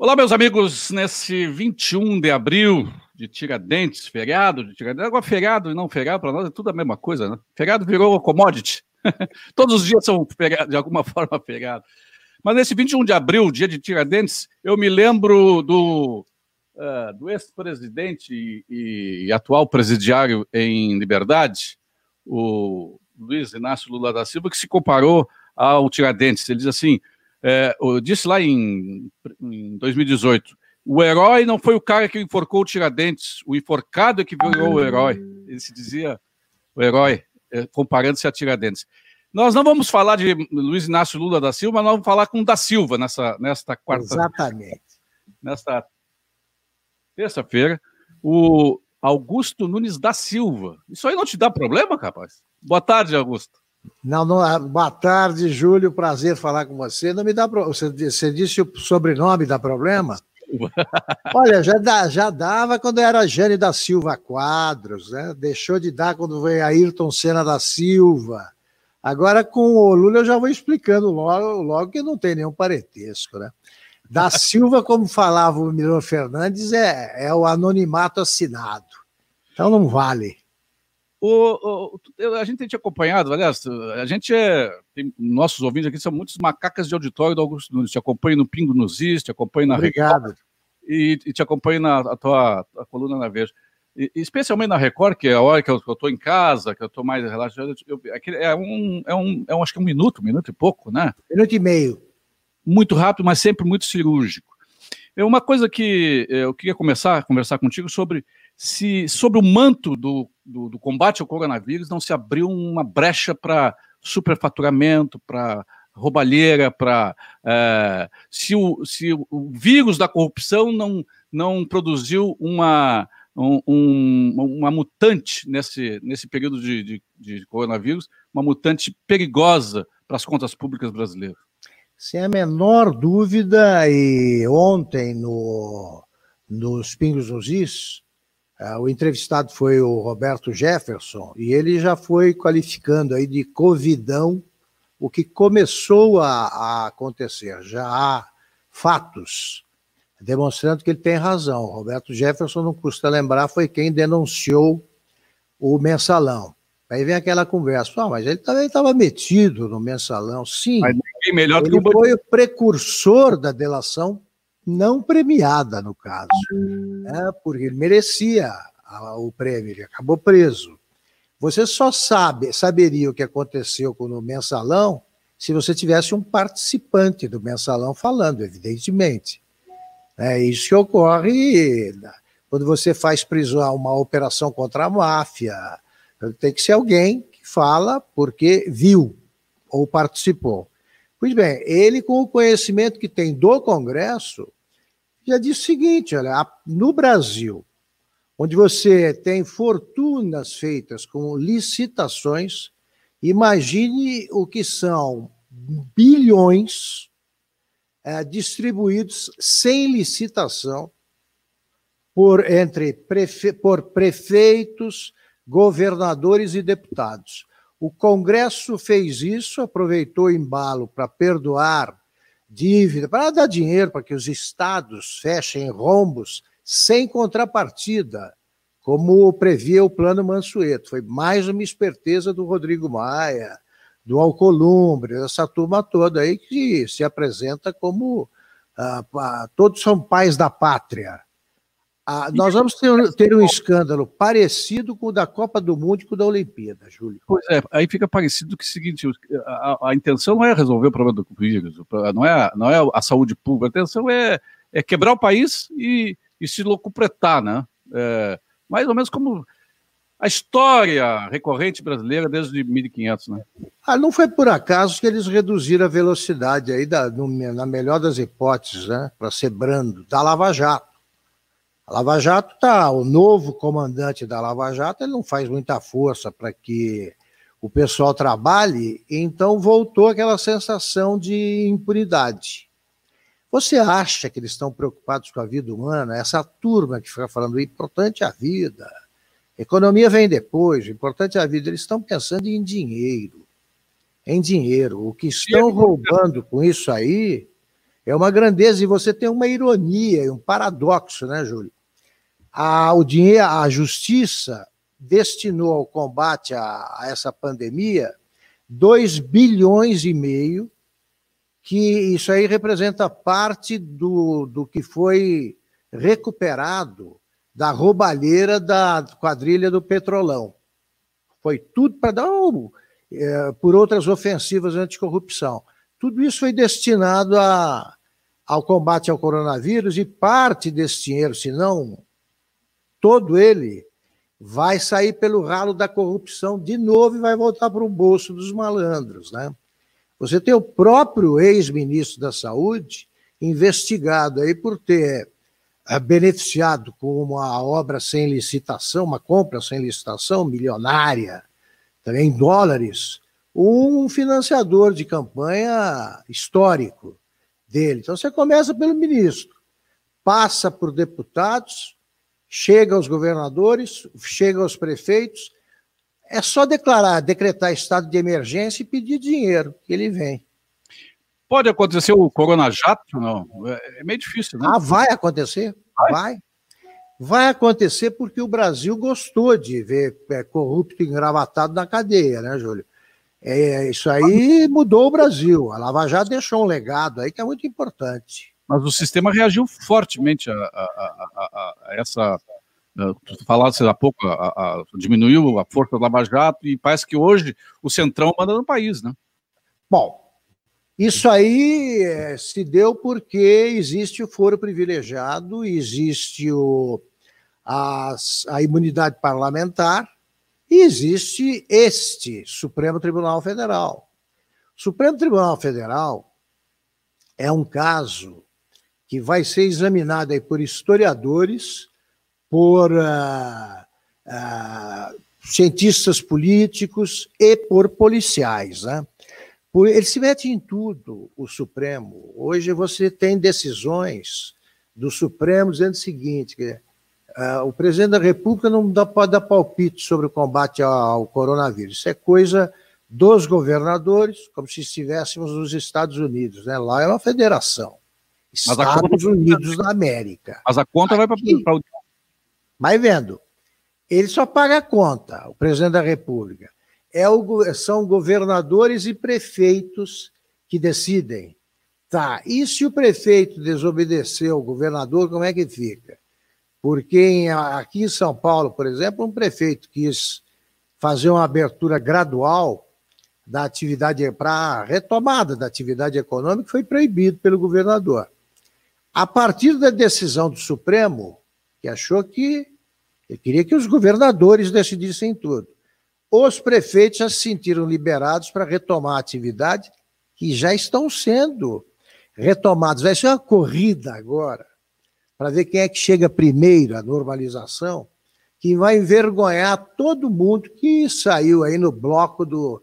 Olá, meus amigos, nesse 21 de abril de Tiradentes, feriado de Tiradentes. Agora, feriado e não feriado, para nós é tudo a mesma coisa, né? Feriado virou commodity. Todos os dias são feriado, de alguma forma feriado. Mas nesse 21 de abril, dia de Tiradentes, eu me lembro do, uh, do ex-presidente e, e, atual presidiário em liberdade, o Luiz Inácio Lula da Silva, que se comparou ao Tiradentes. Ele diz assim: é, eu disse lá em, em 2018, o herói não foi o cara que enforcou o Tiradentes, o enforcado é que virou o herói. Ele se dizia o herói, é, comparando-se a Tiradentes. Nós não vamos falar de Luiz Inácio Lula da Silva, nós vamos falar com o da Silva nessa, nesta quarta. Exatamente. Nesta terça-feira, o Augusto Nunes da Silva. Isso aí não te dá problema, rapaz? Boa tarde, Augusto. Não, não, ah, boa tarde, Júlio. Prazer falar com você. Não me dá pro... você, você disse o sobrenome dá problema? Olha, já, dá, já dava quando era Jane da Silva Quadros, né? Deixou de dar quando veio Ayrton Senna da Silva. Agora com o Lula eu já vou explicando logo, logo que não tem nenhum parentesco, né? Da Silva, como falava o Milão Fernandes, é, é o anonimato assinado. Então não vale. O, o, a gente tem te acompanhado, aliás, a gente é. Tem, nossos ouvintes aqui são muitos macacas de auditório do Augusto Nunes. Te acompanho no Pingo nos Is, te acompanho na Obrigado. Record e, e te acompanho na tua coluna na Veja. E, especialmente na Record, que é a hora que eu estou em casa, que eu estou mais relaxado. Eu, é, um, é, um, é um, acho que é um minuto, um minuto e pouco, né? Minuto e meio. Muito rápido, mas sempre muito cirúrgico. É uma coisa que eu queria começar a conversar contigo sobre se sobre o manto do, do, do combate ao coronavírus não se abriu uma brecha para superfaturamento, para roubalheira, para é, se, o, se o vírus da corrupção não, não produziu uma, um, uma mutante nesse, nesse período de, de, de coronavírus, uma mutante perigosa para as contas públicas brasileiras. Sem a menor dúvida, e ontem no, nos Pingos nos Is, o entrevistado foi o Roberto Jefferson e ele já foi qualificando aí de covidão o que começou a, a acontecer. Já há fatos demonstrando que ele tem razão. O Roberto Jefferson, não custa lembrar, foi quem denunciou o mensalão. Aí vem aquela conversa, ah, mas ele também estava metido no mensalão. Sim, mas melhor ele que o... foi o precursor da delação não premiada, no caso, né, porque ele merecia o prêmio, ele acabou preso. Você só sabe, saberia o que aconteceu com o mensalão se você tivesse um participante do mensalão falando, evidentemente. É isso que ocorre quando você faz prisão, uma operação contra a máfia. Tem que ser alguém que fala porque viu ou participou. Pois bem, ele, com o conhecimento que tem do Congresso, já disse o seguinte: olha, no Brasil, onde você tem fortunas feitas com licitações, imagine o que são bilhões é, distribuídos sem licitação por entre prefe, por prefeitos, governadores e deputados. O Congresso fez isso, aproveitou o embalo para perdoar dívida, para dar dinheiro para que os estados fechem rombos sem contrapartida, como previa o plano Mansueto. Foi mais uma esperteza do Rodrigo Maia, do Alcolumbre, dessa turma toda aí que se apresenta como ah, todos são pais da pátria. Ah, nós vamos ter, ter, um escândalo parecido com o da Copa do Mundo e com o da Olimpíada, Júlio. Pois é, aí fica parecido que o seguinte: a, a, intenção não é resolver o problema do vírus, não é, não é a saúde pública, a intenção é, é quebrar o país e, e se locupretar, né? É, mais ou menos como a história recorrente brasileira desde 1500, né? Ah, não foi por acaso que eles reduziram a velocidade aí, da, no, na melhor das hipóteses, né? Para ser brando, da Lava Jato. A Lava Jato tá, o novo comandante da Lava Jato, ele não faz muita força para que o pessoal trabalhe, então voltou aquela sensação de impunidade. Você acha que eles estão preocupados com a vida humana? Essa turma que fica falando, o importante é a vida, economia vem depois, o importante é a vida. Eles estão pensando em dinheiro. Em dinheiro. O que estão roubando com isso aí É uma grandeza e você tem uma ironia, um paradoxo, né, Júlio? A, o dinheiro, a justiça destinou ao combate a, a essa pandemia 2 bilhões e meio, que isso aí representa parte do, do que foi recuperado da roubalheira da quadrilha do Petrolão. Foi tudo para dar um, é, por outras ofensivas anticorrupção. Tudo isso foi destinado a, ao combate ao coronavírus e parte desse dinheiro, se não todo ele, vai sair pelo ralo da corrupção de novo e vai voltar para o bolso dos malandros. Né? Você tem o próprio ex-ministro da Saúde investigado aí por ter é, beneficiado com uma obra sem licitação, uma compra sem licitação milionária, também em dólares, um financiador de campanha histórico dele. Então você começa pelo ministro, passa por deputados, chega aos governadores, chega aos prefeitos. É só declarar, decretar estado de emergência e pedir dinheiro, que ele vem. Pode acontecer o Corona Jato? Não. É, é meio difícil, né? Ah, vai acontecer? Vai. vai. Vai acontecer porque o Brasil gostou de ver é, corrupto engravatado na cadeia, né, Júlio? É, isso aí mudou o Brasil. A Lava Jato deixou um legado aí que é muito importante. Mas o sistema reagiu fortemente a, a, a, a essa. Tu falaste há pouco, diminuiu a força da Lava Jato e parece que hoje o Centrão manda no país, né? Bom, isso aí é, se deu porque existe o foro privilegiado, existe o, a, a imunidade parlamentar e existe este Supremo Tribunal Federal. O Supremo Tribunal Federal é um caso que vai ser examinado aí por historiadores, por uh, uh, cientistas políticos e por policiais. Né? Ele se mete em tudo, o Supremo. Hoje você tem decisões do Supremo dizendo o seguinte: que, uh, o presidente da República não dá, pode dar palpite sobre o combate ao, ao coronavírus. Isso é coisa dos governadores, como se estivéssemos nos Estados Unidos. Né? Lá é uma federação. Estados Unidos da América. Mas a conta Aqui, vai para o. Vai vendo. Ele só paga a conta, o presidente da República é o, são governadores e prefeitos que decidem. Tá, e se o prefeito desobedeceu o governador, como é que fica? Porque em, aqui em São Paulo, por exemplo, um prefeito quis fazer uma abertura gradual da atividade para retomada da atividade econômica foi proibido pelo governador. A partir da decisão do Supremo, que achou que ele queria que os governadores decidissem tudo os prefeitos já se sentiram liberados para retomar a atividade, que já estão sendo retomados. Vai ser uma corrida agora, para ver quem é que chega primeiro à normalização, que vai envergonhar todo mundo que saiu aí no bloco do,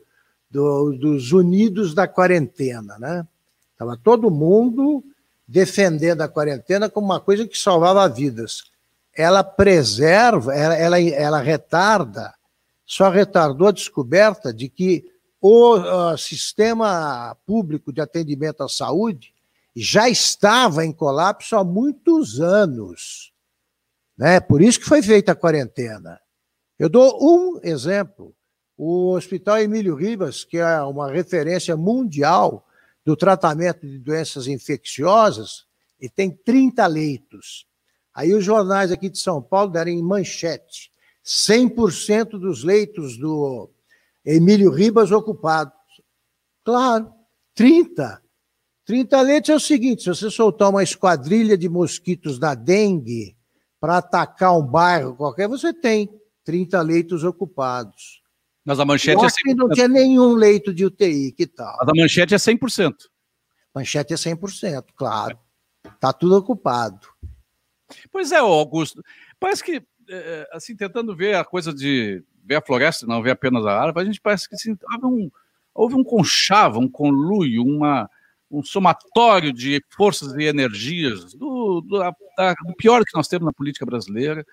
do, dos unidos da quarentena, né? Estava todo mundo defendendo a quarentena como uma coisa que salvava vidas. Ela preserva, ela, ela, ela retarda só retardou a descoberta de que o uh, sistema público de atendimento à saúde já estava em colapso há muitos anos. Né? Por isso que foi feita a quarentena. Eu dou um exemplo. O Hospital Emílio Ribas, que é uma referência mundial do tratamento de doenças infecciosas, e tem 30 leitos. Aí os jornais aqui de São Paulo deram em manchete. 100% dos leitos do Emílio Ribas ocupados. Claro, 30. 30 leitos é o seguinte: se você soltar uma esquadrilha de mosquitos da dengue para atacar um bairro qualquer, você tem 30 leitos ocupados. Mas a manchete é 100%. não tinha nenhum leito de UTI, que tal? Mas a manchete é 100%. Manchete é 100%, claro. Está tudo ocupado. Pois é, Augusto. Parece que é, é, assim, tentando ver a coisa de ver a floresta, não ver apenas a árvore, a gente parece que assim, houve, um, houve um conchavo, um conluio, uma, um somatório de forças e energias do, do, da, do pior que nós temos na política brasileira,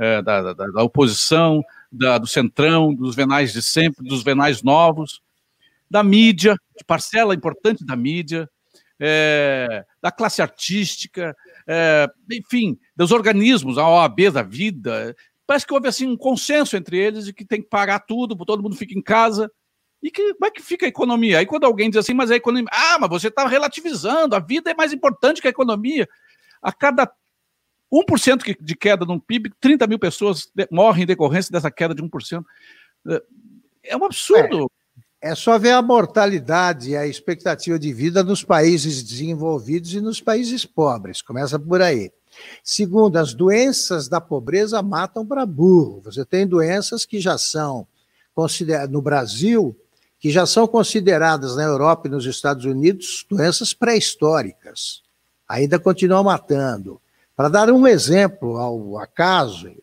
é, da, da, da, oposição, da, do centrão, dos venais de sempre, dos venais novos, da mídia, de parcela importante da mídia, é, da classe artística, é, enfim, dos organismos, a OAB da vida. Parece que houve assim um consenso entre eles de que tem que parar tudo, todo mundo fica em casa. E que, como é que fica a economia? Aí quando alguém diz assim, mas a economia. Ah, mas você está relativizando, a vida é mais importante que a economia. A cada 1% de queda no PIB, 30 mil pessoas morrem em decorrência dessa queda de 1%. É um absurdo. É, é só ver a mortalidade e a expectativa de vida nos países desenvolvidos e nos países pobres. Começa por aí. Segundo, as doenças da pobreza matam para burro. Você tem doenças que já são no Brasil, que já são consideradas na Europa e nos Estados Unidos doenças pré-históricas. Ainda continuam matando. Para dar um exemplo ao acaso,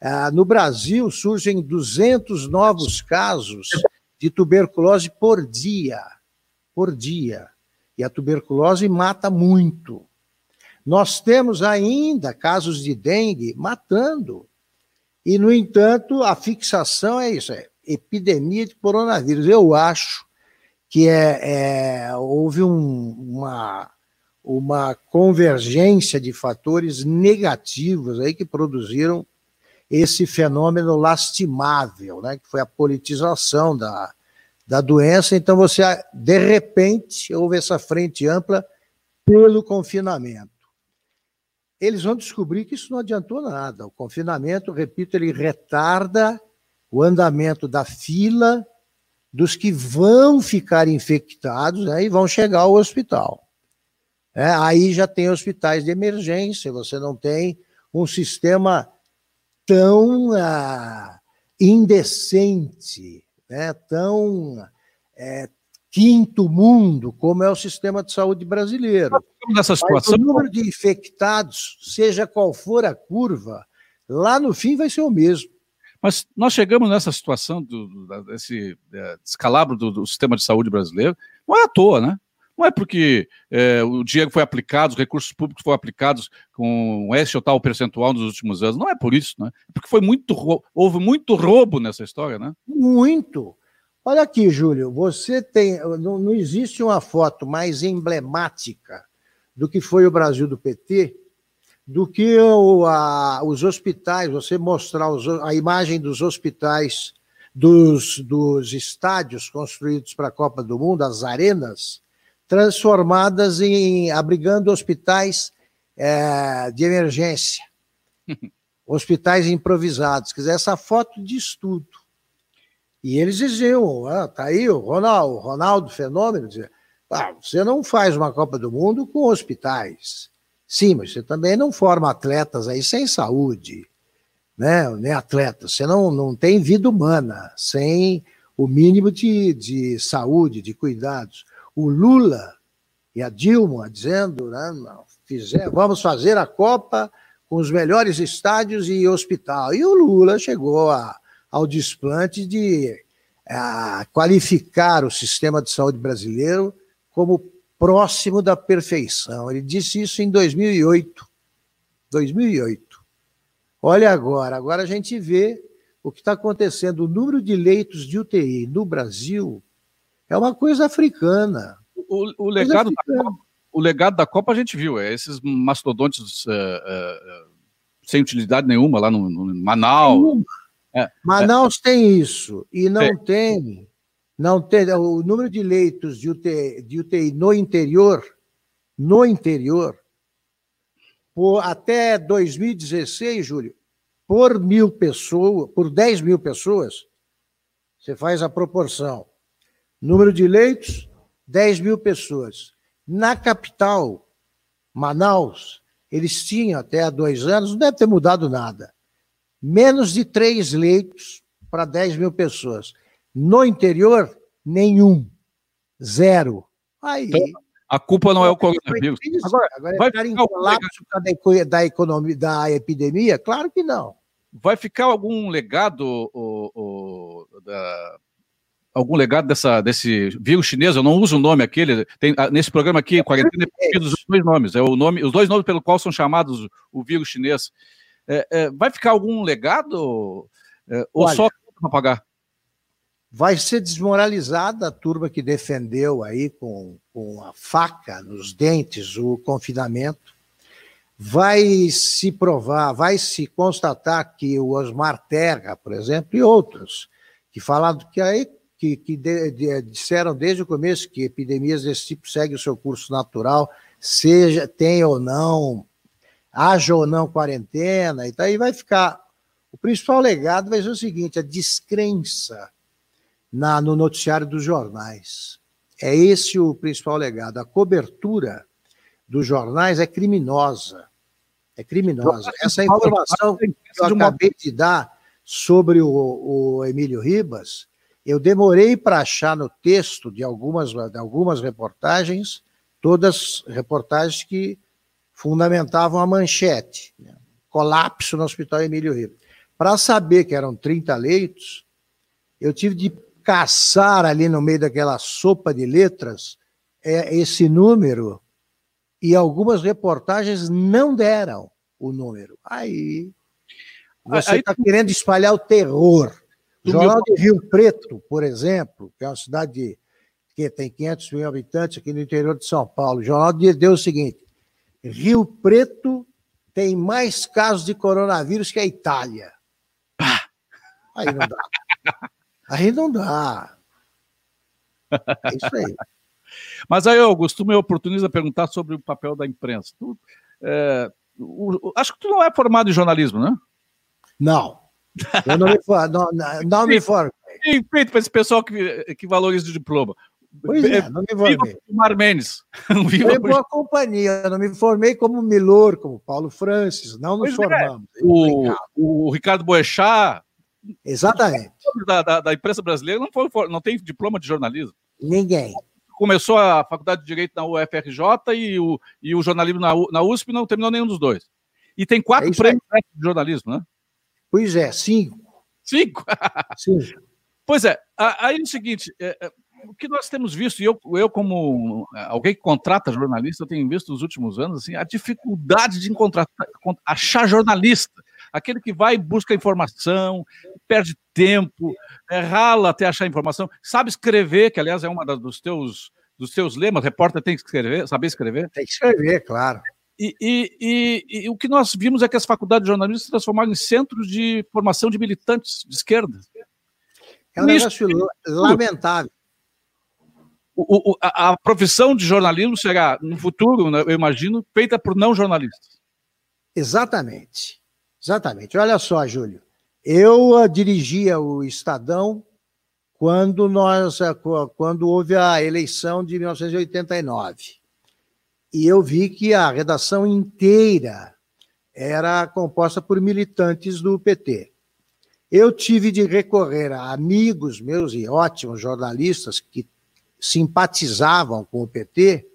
ah, no Brasil surgem 200 novos casos de tuberculose por dia. Por dia. E a tuberculose mata muito. Nós temos ainda casos de dengue matando. E, no entanto, a fixação é isso: é epidemia de coronavírus. Eu acho que é, é houve um, uma uma convergência de fatores negativos aí que produziram esse fenômeno lastimável, né, que foi a politização da, da doença. Então, você, de repente, houve essa frente ampla pelo confinamento. Eles vão descobrir que isso não adiantou nada. O confinamento, repito, ele retarda o andamento da fila dos que vão ficar infectados né, e vão chegar ao hospital. É, aí já tem hospitais de emergência, você não tem um sistema tão ah, indecente, né, tão é, quinto mundo como é o sistema de saúde brasileiro. Nessa situação... Mas o número de infectados, seja qual for a curva, lá no fim vai ser o mesmo. Mas nós chegamos nessa situação do, desse é, descalabro do, do sistema de saúde brasileiro, não é à toa, né? Não é porque é, o dinheiro foi aplicado, os recursos públicos foram aplicados com esse ou tal percentual nos últimos anos. Não é por isso, né? É porque foi muito houve muito roubo nessa história, né? Muito. Olha aqui, Júlio, você tem. Não, não existe uma foto mais emblemática do que foi o Brasil do PT do que o, a, os hospitais, você mostrar os, a imagem dos hospitais, dos, dos estádios construídos para a Copa do Mundo, as arenas, transformadas em abrigando hospitais é, de emergência, hospitais improvisados. Quer dizer, essa foto diz tudo. E eles diziam, ah, tá aí o Ronaldo, o Ronaldo Fenômeno, dizia, ah, você não faz uma Copa do Mundo com hospitais. Sim, mas você também não forma atletas aí sem saúde, né? Nem atletas. Você não, não tem vida humana sem o mínimo de, de saúde, de cuidados o Lula e a Dilma dizendo, né, fizer, vamos fazer a Copa com os melhores estádios e hospital. E o Lula chegou a, ao desplante de a, qualificar o sistema de saúde brasileiro como próximo da perfeição. Ele disse isso em 2008. 2008. Olha agora, agora a gente vê o que está acontecendo. O número de leitos de UTI no Brasil é uma coisa africana. O, o legado, da Copa, o legado da Copa a gente viu, é esses mastodontes uh, uh, sem utilidade nenhuma lá no, no Manaus. É, Manaus é. tem isso, e não é. tem, não tem, o número de leitos de UTI, de UTI no interior, no interior, por, até 2016, Júlio, por mil pessoas, por 10 mil pessoas, você faz a proporção. Número de leitos, 10 mil pessoas. Na capital, Manaus, eles tinham até há dois anos, não deve ter mudado nada, menos de três leitos para 10 mil pessoas. No interior, nenhum. Zero. Aí. Então, a culpa não é o coronavírus. Agora, agora vai ficar em colapso da, da, economia, da epidemia? Claro que não. Vai ficar algum legado o, o, da, algum legado dessa, desse vírus chinês, eu não uso o nome aquele, tem, ah, nesse programa aqui, quarentena, é os dois nomes, é o nome, os dois nomes pelo qual são chamados o vírus chinês. É, é, vai ficar algum legado é, ou Olha, só para pagar? vai ser desmoralizada a turma que defendeu aí com, com a faca nos dentes o confinamento. Vai se provar, vai se constatar que o Osmar Terra, por exemplo, e outros, que falaram que aí que, que de, de, disseram desde o começo que epidemias desse tipo seguem o seu curso natural, seja tem ou não, haja ou não quarentena, e daí vai ficar. O principal legado vai ser o seguinte: a descrença na, no noticiário dos jornais. É esse o principal legado. A cobertura dos jornais é criminosa. É criminosa. Essa informação que eu acabei de dar sobre o, o Emílio Ribas, eu demorei para achar no texto de algumas, de algumas reportagens, todas reportagens que fundamentavam a manchete. Né? Colapso no Hospital Emílio Ribas. Para saber que eram 30 leitos, eu tive de caçar ali no meio daquela sopa de letras é, esse número e algumas reportagens não deram o número. Aí você está querendo espalhar o terror. O Jornal de Rio Preto, por exemplo, que é uma cidade que tem 500 mil habitantes aqui no interior de São Paulo, o jornal deu o seguinte: Rio Preto tem mais casos de coronavírus que a Itália. Aí não dá. Aí não dá. É isso aí. Mas aí, Augusto, me oportuniza perguntar sobre o papel da imprensa. Tu, é, o, acho que tu não é formado em jornalismo, né? Não. Eu não me, for, não, não me formei. Feito para esse pessoal que, que valoriza o diploma. Pois é, não me formei. Mar Mendes. Viva boa companhia. Eu não me formei como Milor, como Paulo Francis. Não nos pois é. formamos. É. O, o, Ricardo Boechat Exatamente. Da, da, da, imprensa brasileira não, foi, não tem diploma de jornalismo. Ninguém. Começou a faculdade de Direito na UFRJ e o, e o jornalismo na, na USP não terminou nenhum dos dois. E tem quatro é prêmios de jornalismo, né? Pois é, cinco. Cinco? Cinco. Pois é, aí é o seguinte, é, é, o que nós temos visto, e eu, eu como alguém que contrata jornalista, tenho visto nos últimos anos assim, a dificuldade de encontrar, achar jornalista aquele que vai e busca informação, perde tempo, é, rala até achar informação, sabe escrever, que aliás é uma dos teus, dos teus lemas, repórter tem que escrever, saber escrever. Tem que escrever, claro. E, e, e, e, o que nós vimos é que as faculdades de jornalismo se transformaram em centros de formação de militantes de esquerda. É um negócio lamentável. O, o, a, a, profissão de jornalismo será, no futuro, né, eu imagino, feita por não jornalistas. Exatamente. Exatamente. Olha só, Júlio. Eu uh, dirigia o Estadão quando nós uh, quando houve a eleição de 1989. E eu vi que a redação inteira era composta por militantes do PT. Eu tive de recorrer a amigos meus e ótimos jornalistas que simpatizavam com o PT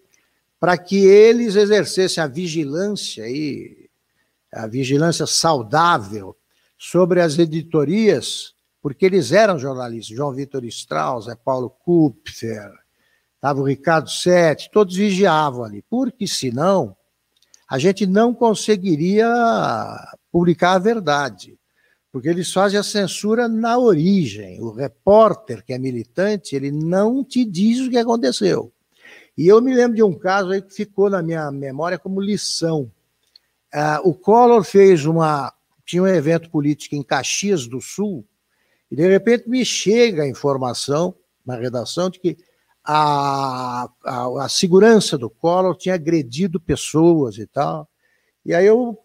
para que eles exercessem a vigilância e a vigilância saudável sobre as editorias, porque eles eram jornalistas. João Vitor Strauss, Paulo Kupfer, estava o Ricardo Sete, todos vigiavam ali, porque senão a gente não conseguiria publicar a verdade, porque eles fazem a censura na origem. O repórter que é militante, ele não te diz o que aconteceu. E eu me lembro de um caso aí que ficou na minha memória como lição. Uh, o Collor fez uma. Tinha um evento político em Caxias do Sul, e de repente me chega a informação na redação de que a, a, a segurança do Collor tinha agredido pessoas e tal. E aí eu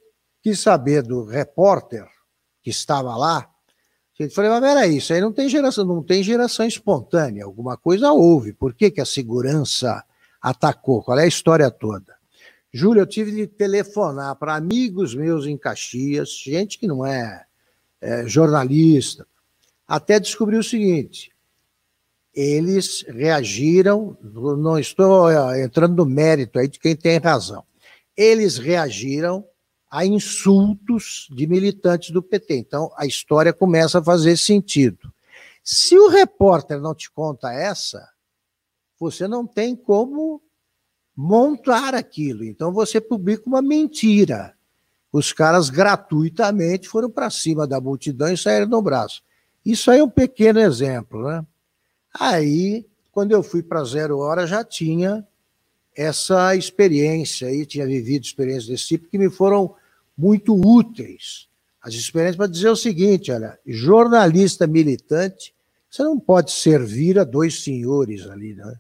quis saber do repórter que estava lá. Eu falei, mas peraí, isso aí não tem geração, não tem geração espontânea, alguma coisa houve. Por que, que a segurança atacou? Qual é a história toda? Júlio, eu tive de telefonar para amigos meus em Caxias, gente que não é, é jornalista, até descobrir o seguinte: eles reagiram, não estou é, entrando no mérito aí de quem tem razão, eles reagiram a insultos de militantes do PT. Então a história começa a fazer sentido. Se o repórter não te conta essa, você não tem como montar aquilo. Então você publica uma mentira. Os caras gratuitamente foram para cima da multidão e saíram no braço. Isso aí é um pequeno exemplo, né? Aí, quando eu fui para Zero Hora, já tinha essa experiência aí, tinha vivido experiências desse tipo que me foram muito úteis. As experiências para dizer o seguinte: olha, jornalista militante, você não pode servir a dois senhores ali, né?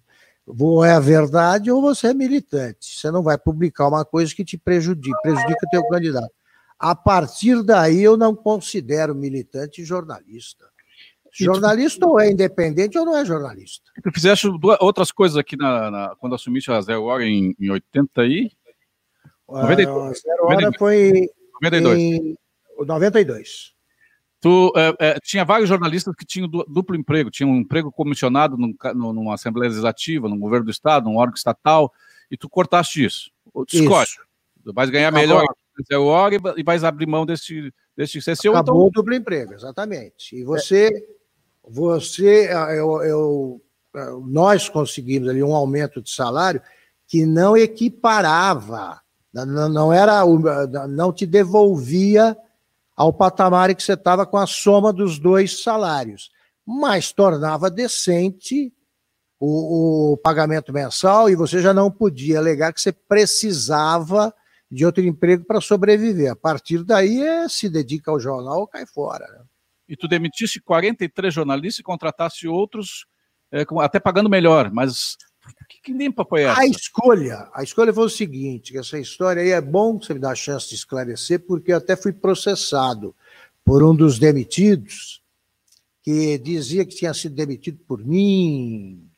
Ou é a verdade ou você é militante. Você não vai publicar uma coisa que te prejudica, prejudica o teu candidato. A partir daí, eu não considero militante jornalista. Jornalista ou é independente ou não é jornalista. Tu fizeste duas, outras coisas aqui na, na, quando assumiste a Zero Hora em, em 80 e... 92. A Zero Hora foi 92. em 92. Tu é, é, tinha vários jornalistas que tinham duplo emprego, tinham um emprego comissionado num, numa Assembleia Legislativa, no governo do Estado, num órgão estatal, e tu cortaste isso. Tu escolhe. Tu vais ganhar Acabou. melhor Zero Hora e vais abrir mão desse, desse CCU. Acabou então... o duplo emprego, exatamente. E você... É você, eu, eu, nós conseguimos ali um aumento de salário que não equiparava, não, não era, não te devolvia ao patamar em que você estava com a soma dos dois salários, mas tornava decente o, o, pagamento mensal e você já não podia alegar que você precisava de outro emprego para sobreviver. A partir daí, é, se dedica ao jornal ou cai fora. Né? E tu demitisse 43 jornalistas e contratasse outros, é, até pagando melhor, mas que, que limpa foi essa? A escolha, a escolha foi o seguinte, essa história aí é bom você me dar a chance de esclarecer, porque eu até fui processado por um dos demitidos, que dizia que tinha sido demitido por mim,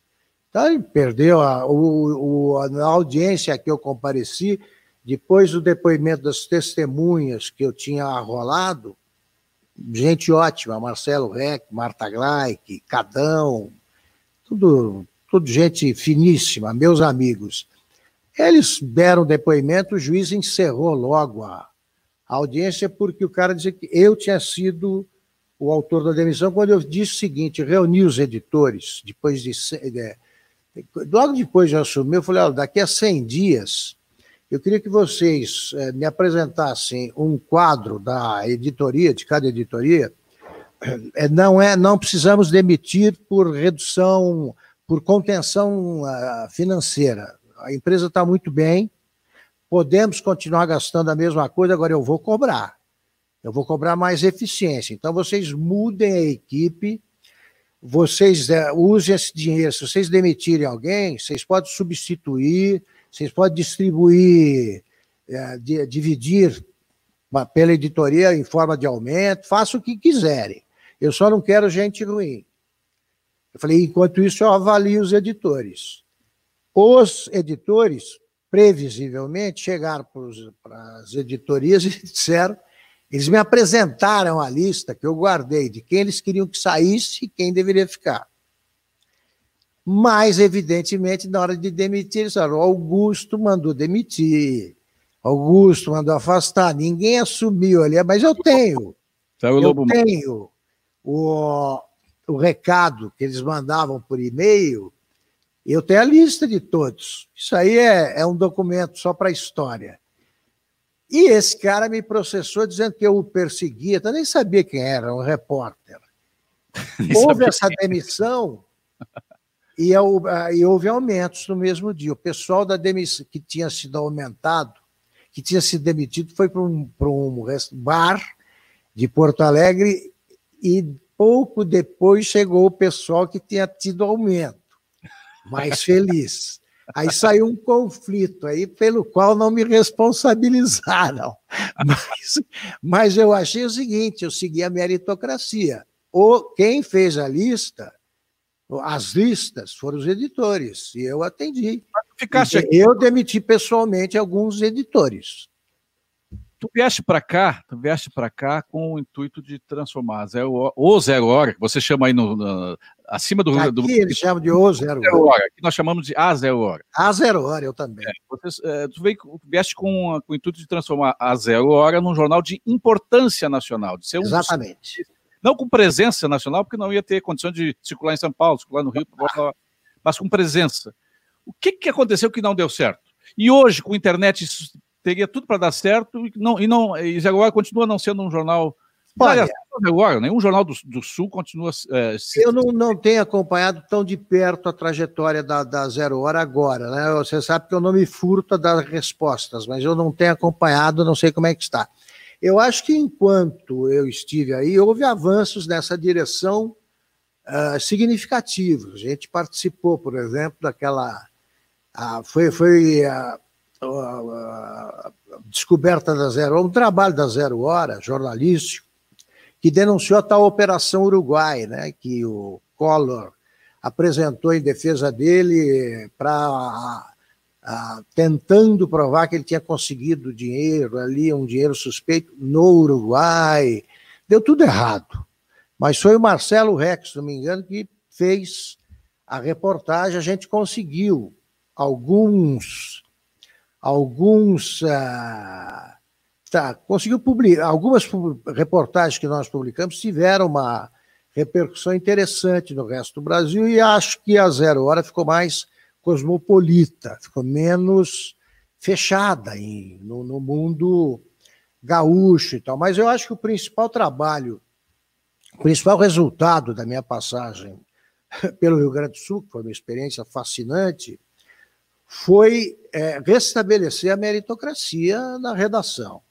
então ele perdeu a, o, o, a audiência que eu compareci, depois do depoimento das testemunhas que eu tinha arrolado, gente ótima, Marcelo Reck, Marta Gleich, Cadão, tudo, tudo gente finíssima, meus amigos. Eles deram depoimento, o juiz encerrou logo a, audiência, porque o cara dizia que eu tinha sido o autor da demissão, quando eu disse o seguinte, reuni os editores, depois de, de logo depois de assumir, eu falei, olha, daqui a 100 dias eu queria que vocês é, me apresentassem um quadro da editoria, de cada editoria. É, não é, não precisamos demitir por redução, por contenção uh, financeira. A empresa está muito bem, podemos continuar gastando a mesma coisa, agora eu vou cobrar. Eu vou cobrar mais eficiência. Então, vocês mudem a equipe, vocês uh, usem esse dinheiro. Se vocês demitirem alguém, vocês podem substituir, vocês podem distribuir, é, de, dividir pela editoria em forma de aumento, faça o que quiserem. Eu só não quero gente ruim. Eu falei, enquanto isso, eu avalio os editores. Os editores, previsivelmente, chegaram para as editorias e disseram, eles me apresentaram a lista que eu guardei de quem eles queriam que saísse e quem deveria ficar. Mas, evidentemente, na hora de demitir, eles falaram: Augusto mandou demitir, Augusto mandou afastar, ninguém assumiu ali, mas eu tenho. eu tenho o, o recado que eles mandavam por e-mail, eu tenho a lista de todos. Isso aí é, é um documento só para a história. E esse cara me processou dizendo que eu o perseguia, eu nem sabia quem era, um repórter. Houve essa demissão e, é e houve aumentos no mesmo dia. O pessoal da demissão, que tinha sido aumentado, que tinha sido demitido, foi para um, um bar de Porto Alegre e pouco depois chegou o pessoal que tinha tido aumento, mais feliz. Aí saiu um conflito aí pelo qual não me responsabilizaram. Mas, mas eu achei o seguinte: eu segui a meritocracia. O, quem fez a lista as listas foram os editores, e eu atendi. Aqui. Eu demiti pessoalmente alguns editores. Tu vieste para cá, tu vieste para cá com o intuito de transformar zero, o zero hora, que você chama aí no, no acima do. Aqui do, eles chamam de o zero, zero hora. Aqui nós chamamos de a zero hora. A zero hora, eu também. É, você, é, tu veio, vieste com, com o intuito de transformar a zero hora num jornal de importância nacional, de ser um Exatamente. Não com presença nacional, porque não ia ter condição de circular em São Paulo, circular no Rio, mas com presença. O que, que aconteceu que não deu certo? E hoje, com a internet, isso teria tudo para dar certo e não, e não e agora continua não sendo um jornal. Olha, agora, nenhum jornal do, do Sul continua. É, se... Eu não, não tenho acompanhado tão de perto a trajetória da, da Zero Hora agora, né? Você sabe que eu não me furto a dar respostas, mas eu não tenho acompanhado, não sei como é que está. Eu acho que enquanto eu estive aí, houve avanços nessa direção uh, significativos. A gente participou, por exemplo, daquela. Uh, foi foi a, a, descoberta da Zero um trabalho da Zero Hora, jornalístico, que denunciou a tal Operação Uruguai, né, que o Collor apresentou em defesa dele para tentando provar que ele tinha conseguido dinheiro ali, um dinheiro suspeito no Uruguai. Deu tudo errado. Mas foi o Marcelo Rex, se não me engano, que fez a reportagem. A gente conseguiu alguns, alguns, uh, tá, conseguiu publicar algumas reportagens que nós publicamos tiveram uma repercussão interessante no resto do Brasil e acho que a Zero Hora ficou mais cosmopolita, ficou menos fechada em, no, no mundo gaúcho e tal. Mas eu acho que o principal trabalho o principal resultado da minha passagem pelo Rio Grande do Sul, que foi uma experiência fascinante, foi é, restabelecer a meritocracia na redação.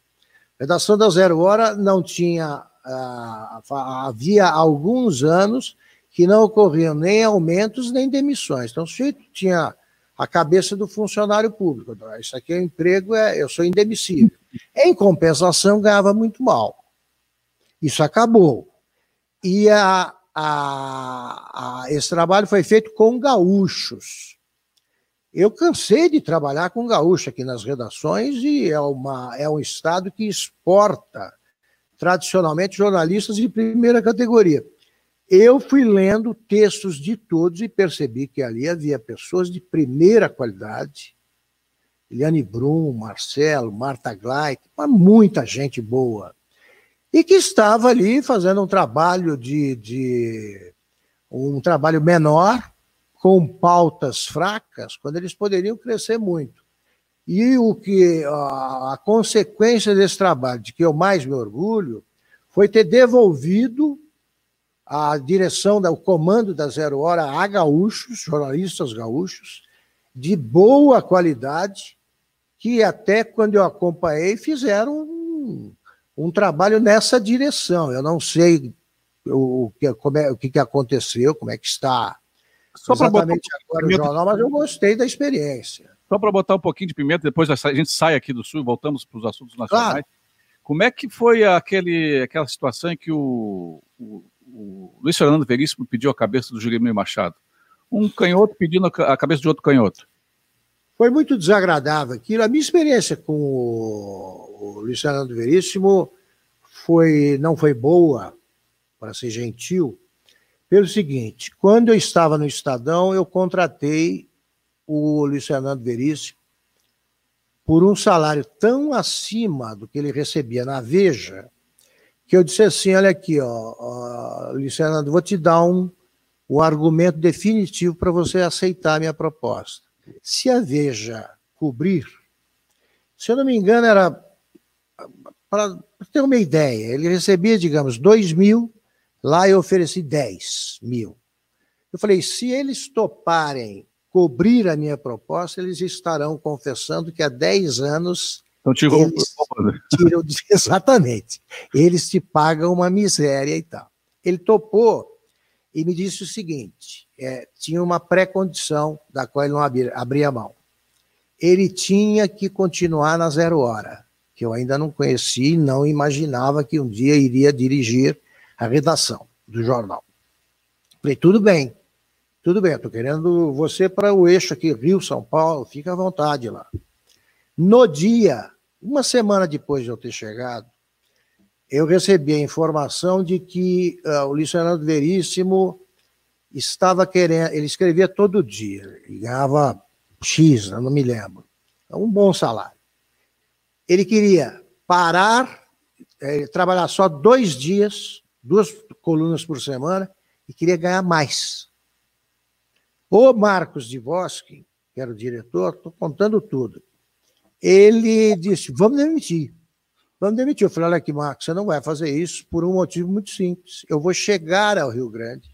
A redação da Zero Hora não tinha. Ah, havia alguns anos que não ocorriam nem aumentos nem demissões. Então, o sujeito tinha a cabeça do funcionário público. Então, isso aqui é um emprego, é, eu sou indemissível. Em compensação, ganhava muito mal. Isso acabou. E a, a, a, esse trabalho foi feito com gaúchos. Eu cansei de trabalhar com gaúcho aqui nas redações e é, uma, é um estado que exporta tradicionalmente jornalistas de primeira categoria. Eu fui lendo textos de todos e percebi que ali havia pessoas de primeira qualidade. Eliane Brum, Marcelo, Marta Gleit, muita gente boa e que estava ali fazendo um trabalho de, de um trabalho menor, com pautas fracas, quando eles poderiam crescer muito. E o que a, a consequência desse trabalho, de que eu mais me orgulho, foi ter devolvido a direção, o comando da Zero Hora a gaúchos, jornalistas gaúchos, de boa qualidade, que até quando eu acompanhei fizeram um, um trabalho nessa direção. Eu não sei o que, como é, o que, aconteceu, como é que está Só exatamente agora o jornal, mas eu gostei da experiência. Só para botar um pouquinho de pimenta, depois a gente sai aqui do Sul e voltamos para os assuntos nacionais. Claro. Como é que foi aquele, aquela situação em que o, o, o Luiz Fernando Veríssimo pediu a cabeça do Jurimir Machado? Um canhoto pedindo a cabeça de outro canhoto. Foi muito desagradável aquilo. A minha experiência com o, Luiz Fernando Veríssimo foi, não foi boa, para ser gentil, pelo seguinte: quando eu estava no Estadão, eu contratei o Luiz Fernando Veríssimo por um salário tão acima do que ele recebia na Veja, que eu disse assim: olha aqui, ó, ó Fernando, vou te dar um, um argumento definitivo para você aceitar a minha proposta se a Veja cobrir, se eu não me engano, era. Para ter uma ideia, ele recebia, digamos, 2 mil, lá eu ofereci 10 mil. Eu falei: se eles toparem cobrir a minha proposta, eles estarão confessando que há 10 anos. Então, eles tiram, exatamente. Eles te pagam uma miséria e tal. Ele topou e me disse o seguinte: é, tinha uma pré-condição da qual ele não abria, abria mão. Ele tinha que continuar na zero hora, que eu ainda não conheci e não imaginava que um dia iria dirigir a redação do jornal. Falei, tudo bem, tudo bem, estou querendo você para o eixo aqui, Rio, São Paulo, fica à vontade lá. No dia, uma semana depois de eu ter chegado, eu recebi a informação de que uh, o Fernando Veríssimo estava querendo, ele escrevia todo dia, ganhava X, não me lembro, um bom salário. Ele queria parar, é, trabalhar só dois dias, duas colunas por semana, e queria ganhar mais. O Marcos de Bosque, que era o diretor, estou contando tudo, ele disse: vamos demitir Vamos demitir. Eu falei, olha aqui, Marcos, você não vai fazer isso por um motivo muito simples. Eu vou chegar ao Rio Grande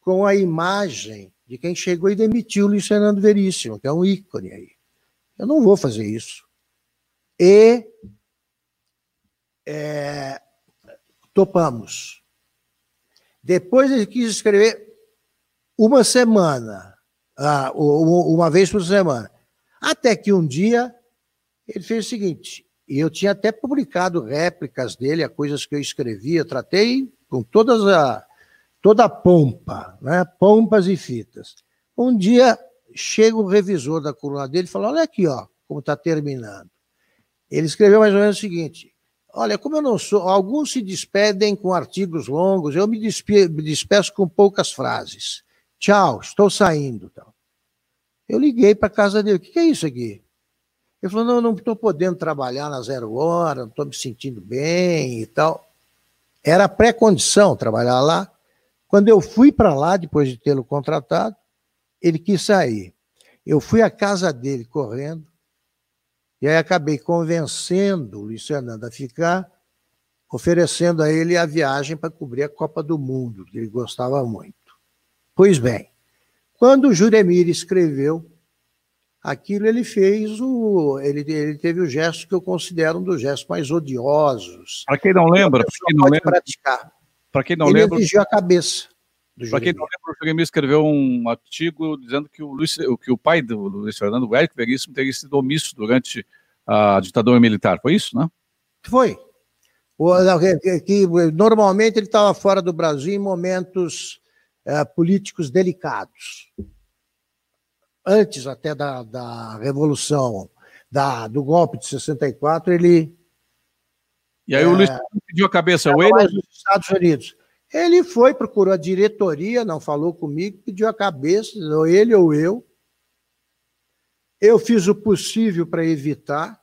com a imagem de quem chegou e demitiu o Luiz Fernando Veríssimo, que é um ícone aí. Eu não vou fazer isso. E é, topamos. Depois ele quis escrever uma semana, ah, uma vez por semana. Até que um dia ele fez o seguinte, e eu tinha até publicado réplicas dele, a coisas que eu escrevia, tratei com todas a, toda a pompa, né? pompas e fitas. Um dia chega o revisor da coluna dele e fala: Olha aqui, ó, como está terminando. Ele escreveu mais ou menos o seguinte: Olha, como eu não sou. Alguns se despedem com artigos longos, eu me, despe, me despeço com poucas frases. Tchau, estou saindo. Eu liguei para casa dele: O que é isso aqui? Ele falou: Não, não estou podendo trabalhar na zero hora, não estou me sentindo bem e tal. Era pré-condição trabalhar lá. Quando eu fui para lá, depois de tê-lo contratado, ele quis sair. Eu fui à casa dele correndo, e aí acabei convencendo o Luiz Fernando a ficar, oferecendo a ele a viagem para cobrir a Copa do Mundo, que ele gostava muito. Pois bem, quando o Juremir escreveu aquilo, ele fez o. Ele, ele teve o gesto que eu considero um dos gestos mais odiosos. Para quem não lembra, para quem não lembra. Praticar. Para quem não ele lembra. exigiu a cabeça. Para quem não lembra, o Jeremias escreveu um artigo dizendo que o, Luiz, que o pai do Luiz Fernando, o Érico Veríssimo, teria sido omisso durante a ditadura militar. Foi isso, né? Foi. O, que, que, normalmente ele estava fora do Brasil em momentos é, políticos delicados. Antes até da, da Revolução, da, do golpe de 64, ele. E aí é, o Luiz pediu a cabeça, ou ele. Nos Estados Unidos. Ele foi, procurou a diretoria, não falou comigo, pediu a cabeça, ou ele ou eu. Eu fiz o possível para evitar,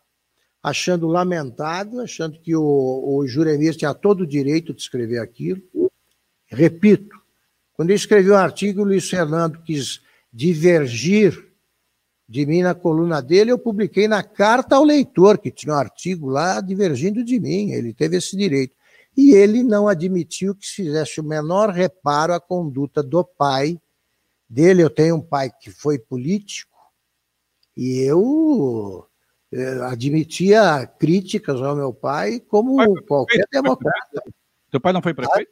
achando lamentável, achando que o, o Juremir tinha todo o direito de escrever aquilo. Repito, quando eu escrevi um artigo, o Luiz Fernando quis divergir de mim na coluna dele, eu publiquei na carta ao leitor, que tinha um artigo lá divergindo de mim, ele teve esse direito e ele não admitiu que se fizesse o menor reparo à conduta do pai dele. Eu tenho um pai que foi político e eu eh, admitia críticas ao meu pai como pai qualquer democrata. Seu pai não foi prefeito?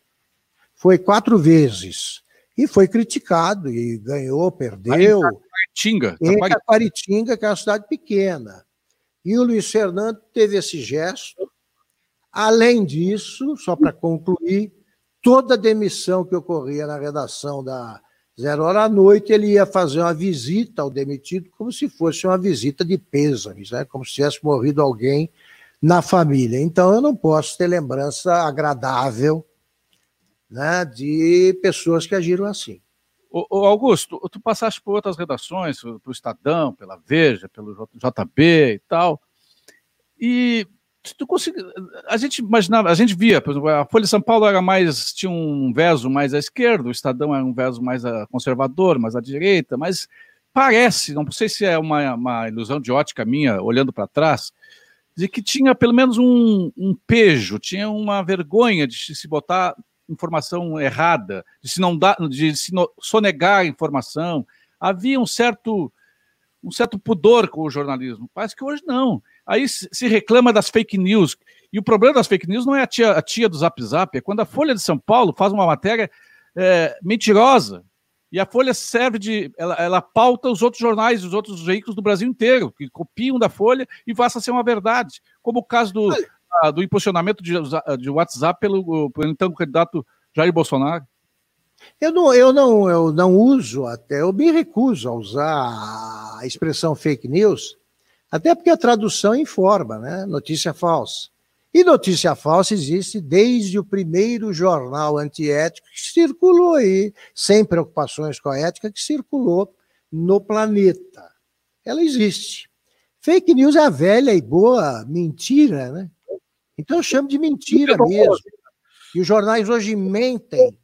Foi quatro vezes. E foi criticado, e ganhou, perdeu. Taquaritinga. Em Taquaritinga, que é uma cidade pequena. E o Luiz Fernando teve esse gesto, Além disso, só para concluir, toda demissão que ocorria na redação da Zero Hora à Noite, ele ia fazer uma visita ao demitido como se fosse uma visita de pêsames, né? como se tivesse morrido alguém na família. Então, eu não posso ter lembrança agradável né, de pessoas que agiram assim. Ô, Augusto, tu passaste por outras redações, pelo Estadão, pela Veja, pelo JB e tal, e tu consegui, a gente imaginava, a gente via, por exemplo, a Folha de São Paulo era mais, tinha um verso mais à esquerda, o Estadão era um verso mais conservador, mais à direita, mas parece, não sei se é uma, uma ilusão de ótica minha, olhando para trás, de que tinha pelo menos um, um pejo, tinha uma vergonha de se botar informação errada, de se não dar, de se sonegar informação. Havia um certo um certo pudor com o jornalismo. Parece que hoje não. Aí se reclama das fake news. E o problema das fake news não é a tia, a tia do Zap Zap, é quando a Folha de São Paulo faz uma matéria é, mentirosa. E a Folha serve de. Ela, ela pauta os outros jornais, os outros veículos do Brasil inteiro, que copiam da Folha e façam ser uma verdade. Como o caso do, a, do impulsionamento de, de WhatsApp pelo, pelo então candidato Jair Bolsonaro. Eu não, eu, não, eu não uso até, eu me recuso a usar a expressão fake news, até porque a tradução informa, né? Notícia falsa. E notícia falsa existe desde o primeiro jornal antiético que circulou aí, sem preocupações com a ética, que circulou no planeta. Ela existe. Fake news é a velha e boa mentira, né? Então eu chamo de mentira mesmo. E os jornais hoje mentem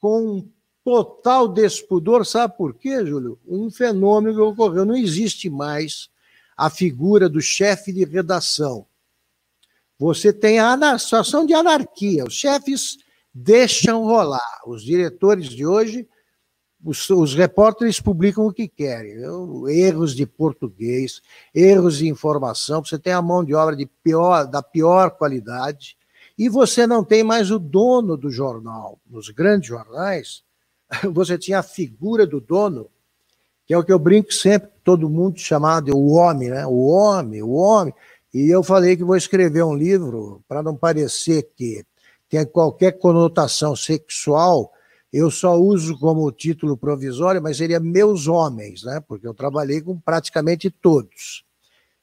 com total despudor, sabe por quê, Júlio? Um fenômeno que ocorreu. Não existe mais a figura do chefe de redação. você tem a situação de anarquia. Os chefes deixam rolar. Os diretores de hoje, os, os repórteres publicam o que querem. Eu, erros de português, erros de informação, você tem a mão de obra de pior, da pior qualidade, e você não tem mais o dono do jornal. Nos grandes jornais, você tinha a figura do dono, que é o que eu brinco sempre, todo mundo chamado o homem, né? O homem, o homem. E eu falei que vou escrever um livro para não parecer que tem qualquer conotação sexual, eu só uso como título provisório, mas seria Meus Homens, né? Porque eu trabalhei com praticamente todos.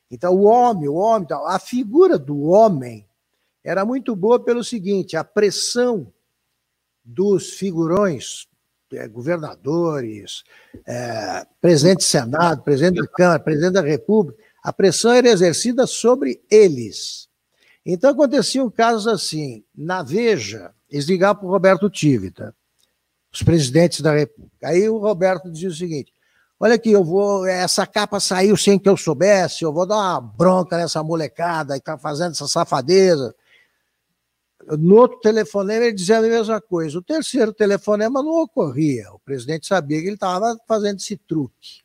Então, o homem, o homem, a figura do homem era muito boa pelo seguinte: a pressão dos figurões, é, governadores, é, presidente do Senado, presidente da Câmara, presidente da República, a pressão era exercida sobre eles. Então aconteciam casos assim. Na Veja, eles ligavam para o Roberto Tivita, os presidentes da República. Aí o Roberto dizia o seguinte: olha aqui, eu vou. Essa capa saiu sem que eu soubesse, eu vou dar uma bronca nessa molecada que está fazendo essa safadeza. No outro telefonema ele dizia a mesma coisa. O terceiro telefonema não ocorria. O presidente sabia que ele estava fazendo esse truque.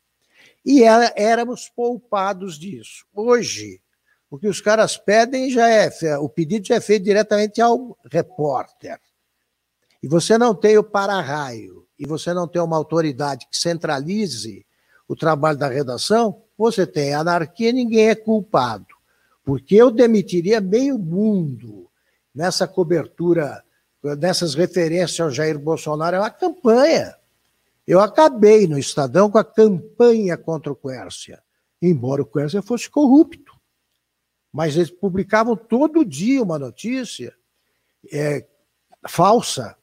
E era, éramos poupados disso. Hoje, o que os caras pedem já é, o pedido já é feito diretamente ao repórter. E você não tem o para-raio, e você não tem uma autoridade que centralize o trabalho da redação, você tem anarquia, ninguém é culpado. Porque eu demitiria meio mundo nessa cobertura, nessas referências ao Jair Bolsonaro, é uma campanha. Eu acabei no Estadão com a campanha contra o Quércia, embora o Quércia fosse corrupto mas eles publicavam todo dia uma notícia é, falsa.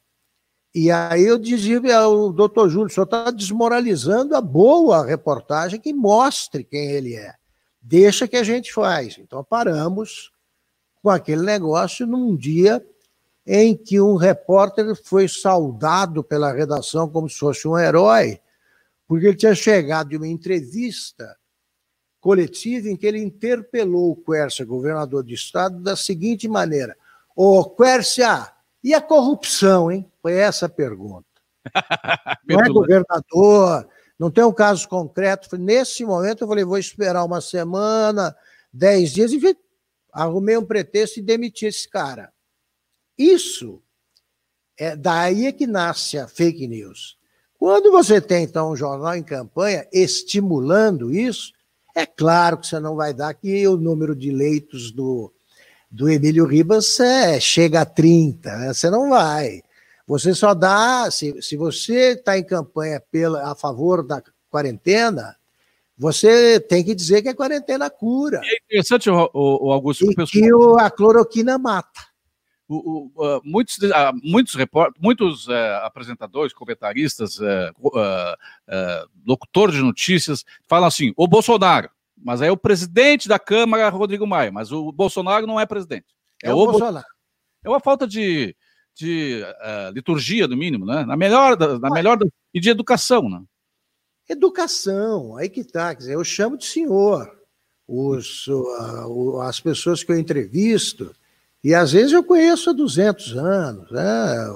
E aí eu dizia ao doutor Júlio, senhor está desmoralizando a boa reportagem que mostre quem ele é. Deixa que a gente faz. Então paramos com aquele negócio num dia em que um repórter foi saudado pela redação como se fosse um herói, porque ele tinha chegado de uma entrevista coletiva em que ele interpelou o Quércia, governador de estado, da seguinte maneira: Ô Quércia, e a corrupção, hein? Foi essa a pergunta. não é governador, não tem um caso concreto. Nesse momento eu falei, vou esperar uma semana, dez dias, e arrumei um pretexto e demiti esse cara. Isso é daí é que nasce a fake news. Quando você tem, então, um jornal em campanha estimulando isso, é claro que você não vai dar que o número de leitos do, do Emílio Ribas é, chega a 30, né? você não vai. Você só dá, se, se você está em campanha pela, a favor da quarentena, você tem que dizer que a quarentena cura. É interessante, o, o, Augusto. E que o, a cloroquina mata. O, o, uh, muitos uh, muitos, report, muitos uh, apresentadores, comentaristas, locutores de notícias falam assim: o Bolsonaro, mas aí é o presidente da Câmara, Rodrigo Maia, mas o Bolsonaro não é presidente. É, é o Bolsonaro. É uma falta de, de liturgia, no mínimo, né? Na melhor, na melhor e de educação, né? Educação, aí que está. Quer dizer, eu chamo de senhor. Os, as pessoas que eu entrevisto, e às vezes eu conheço há 200 anos, né?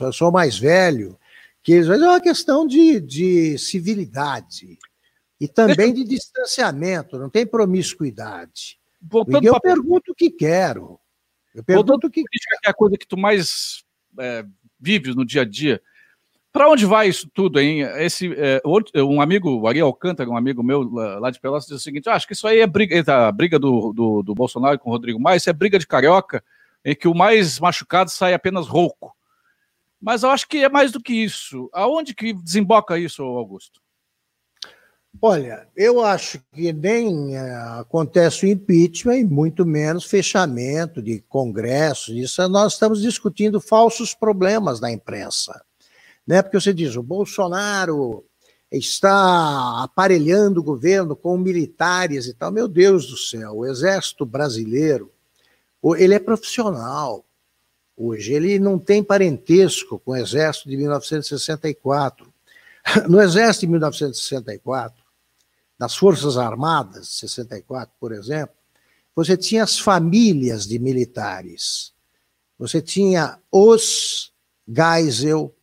eu sou, mais velho, que é uma questão de, de civilidade e também de distanciamento, não tem promiscuidade. Voltando eu pergunto o que quero. Eu pergunto o que quero. é a coisa que tu mais é, vives no dia a dia. Para onde vai isso tudo, hein? Esse, é, um amigo, o Ari Alcântara, um amigo meu lá de Pelotas, diz o seguinte: ah, acho que isso aí é briga, a briga do, do, do, Bolsonaro com o Rodrigo Maia, isso é briga de carioca, em que o mais machucado sai apenas rouco. Mas eu acho que é mais do que isso. Aonde que desemboca isso, Augusto? Olha, eu acho que nem é, acontece o impeachment e muito menos fechamento de congressos. Isso nós estamos discutindo falsos problemas da imprensa né? Porque você diz, o Bolsonaro está aparelhando o governo com militares e tal. Meu Deus do céu, o exército brasileiro, ele é profissional. Hoje ele não tem parentesco com o exército de 1964. No exército de 1964, nas Forças Armadas, 64, por exemplo, você tinha as famílias de militares. Você tinha os Geisel,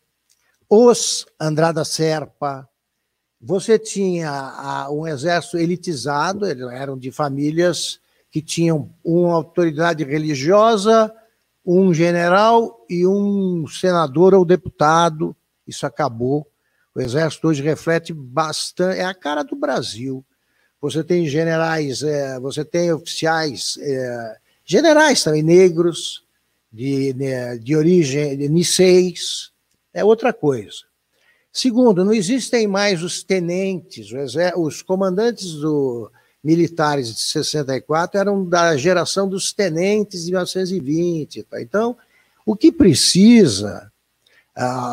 os Andrada Serpa, você tinha um exército elitizado, eram de famílias que tinham uma autoridade religiosa, um general e um senador ou deputado. Isso acabou. O exército hoje reflete bastante, é a cara do Brasil você tem generais, é, você tem oficiais, é, generais também negros, de, né, de origem de niceis, é outra coisa. Segundo, não existem mais os tenentes, os comandantes do, militares de 64 eram da geração dos tenentes de 1920. Tá? Então, o que precisa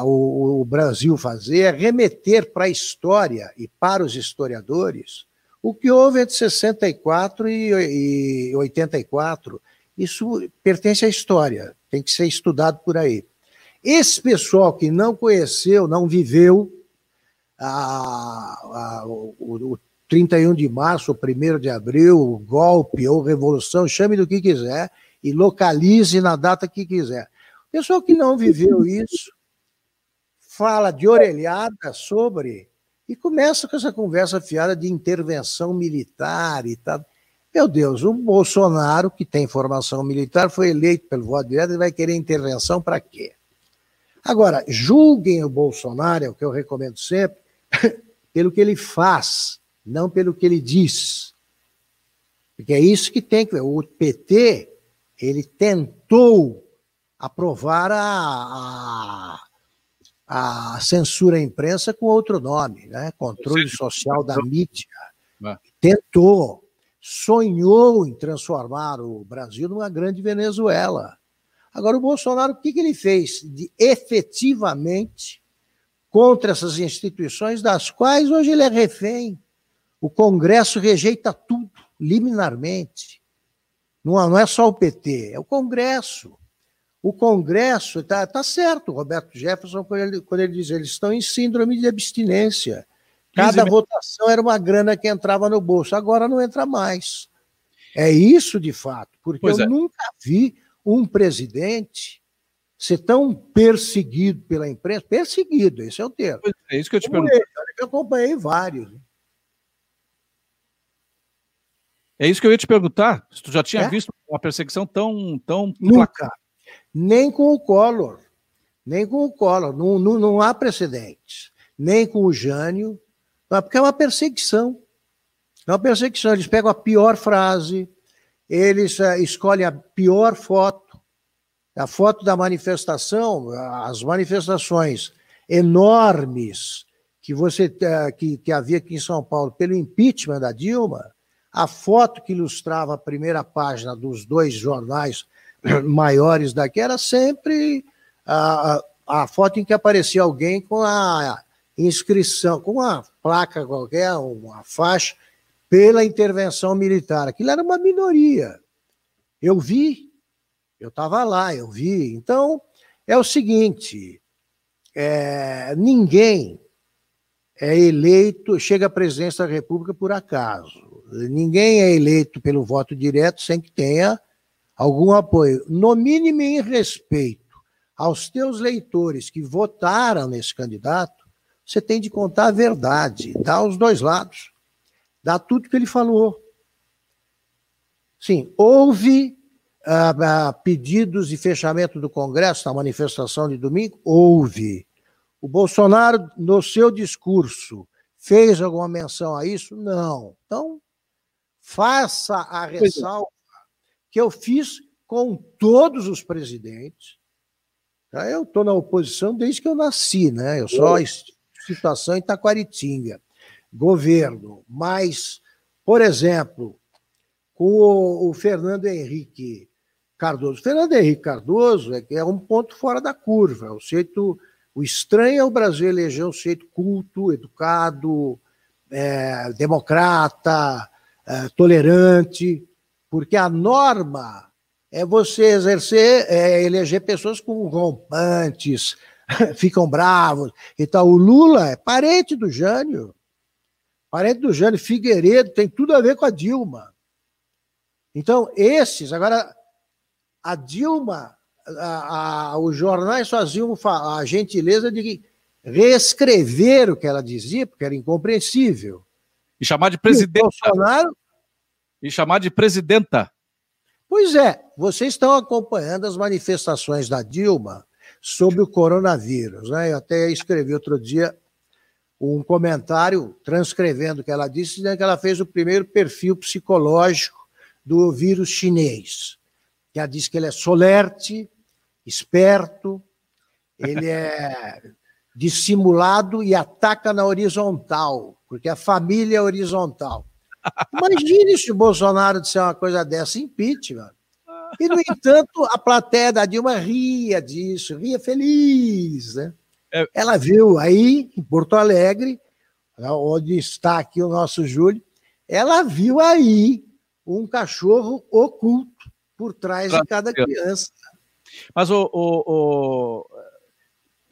o, o Brasil fazer é remeter para a história e para os historiadores o que houve entre 64 e 84, isso pertence à história, tem que ser estudado por aí. Esse pessoal que não conheceu, não viveu a, a, o, o 31 de março, o 1 de abril, o golpe ou revolução, chame do que quiser e localize na data que quiser. Pessoal que não viveu isso fala de orelhada sobre e começa com essa conversa fiada de intervenção militar e tal. Meu Deus, o Bolsonaro, que tem formação militar, foi eleito pelo voto direto e vai querer intervenção para quê? Agora, julguem o Bolsonaro, é o que eu recomendo sempre, pelo que ele faz, não pelo que ele diz. Porque é isso que tem que ver. O PT, ele tentou aprovar a, a a censura à imprensa com outro nome, né? controle social da mídia. É. Tentou, sonhou em transformar o Brasil numa grande Venezuela. Agora, o Bolsonaro, o que, que ele fez de efetivamente contra essas instituições, das quais hoje ele é refém? O Congresso rejeita tudo, liminarmente. Não, não é só o PT, é o Congresso. O Congresso está tá certo, Roberto Jefferson, quando ele, quando ele diz eles estão em síndrome de abstinência. Cada votação era uma grana que entrava no bolso, agora não entra mais. É isso de fato, porque pois eu é. nunca vi um presidente ser tão perseguido pela imprensa. Perseguido, esse é o termo. É isso que eu te pergunto. Eu acompanhei vários. É isso que eu ia te perguntar. Se tu já tinha é? visto uma perseguição tão, tão nunca, nem com o Collor, nem com o Collor, não, não, não há precedentes, nem com o Jânio, porque é uma perseguição. É uma perseguição. Eles pegam a pior frase, eles uh, escolhem a pior foto, a foto da manifestação, as manifestações enormes que você uh, que, que havia aqui em São Paulo pelo impeachment da Dilma, a foto que ilustrava a primeira página dos dois jornais maiores daqui era sempre a, a foto em que aparecia alguém com a inscrição, com uma placa qualquer, uma faixa, pela intervenção militar. Aquilo era uma minoria. Eu vi, eu estava lá, eu vi. Então, é o seguinte: é, ninguém é eleito, chega à presidência da República por acaso. Ninguém é eleito pelo voto direto sem que tenha algum apoio, no mínimo em respeito aos teus leitores que votaram nesse candidato, você tem de contar a verdade, dar os dois lados, dar tudo que ele falou. Sim, houve uh, uh, pedidos de fechamento do Congresso na manifestação de domingo? Houve. O Bolsonaro, no seu discurso, fez alguma menção a isso? Não. Então, faça a é. ressalva que eu fiz com todos os presidentes. Tá? Eu estou na oposição desde que eu nasci, né? Eu só situação em Taquaritinga, governo. Mas, por exemplo, com o, o Fernando Henrique Cardoso. Fernando Henrique Cardoso é, é um ponto fora da curva. O jeito, o estranho é o Brasil eleger um sujeito culto, educado, é, democrata, é, tolerante porque a norma é você exercer, é, eleger pessoas com rompantes, ficam bravos e tal. O Lula é parente do Jânio, parente do Jânio Figueiredo, tem tudo a ver com a Dilma. Então, esses, agora, a Dilma, a, a, os jornais faziam a gentileza de reescrever o que ela dizia, porque era incompreensível. E chamar de presidenta. E, Bolsonaro... e chamar de presidenta. Pois é, vocês estão acompanhando as manifestações da Dilma sobre o coronavírus. Né? Eu até escrevi outro dia um comentário transcrevendo o que ela disse, dizendo que ela fez o primeiro perfil psicológico do vírus chinês. Que ela disse que ele é solerte, esperto, ele é dissimulado e ataca na horizontal, porque a família é horizontal. Imagine se o Bolsonaro disser uma coisa dessa, impeachment. E, no entanto, a plateia da Dilma ria disso, ria feliz. Né? É... Ela viu aí, em Porto Alegre, onde está aqui o nosso Júlio, ela viu aí um cachorro oculto por trás de cada criança. Mas o, o, o,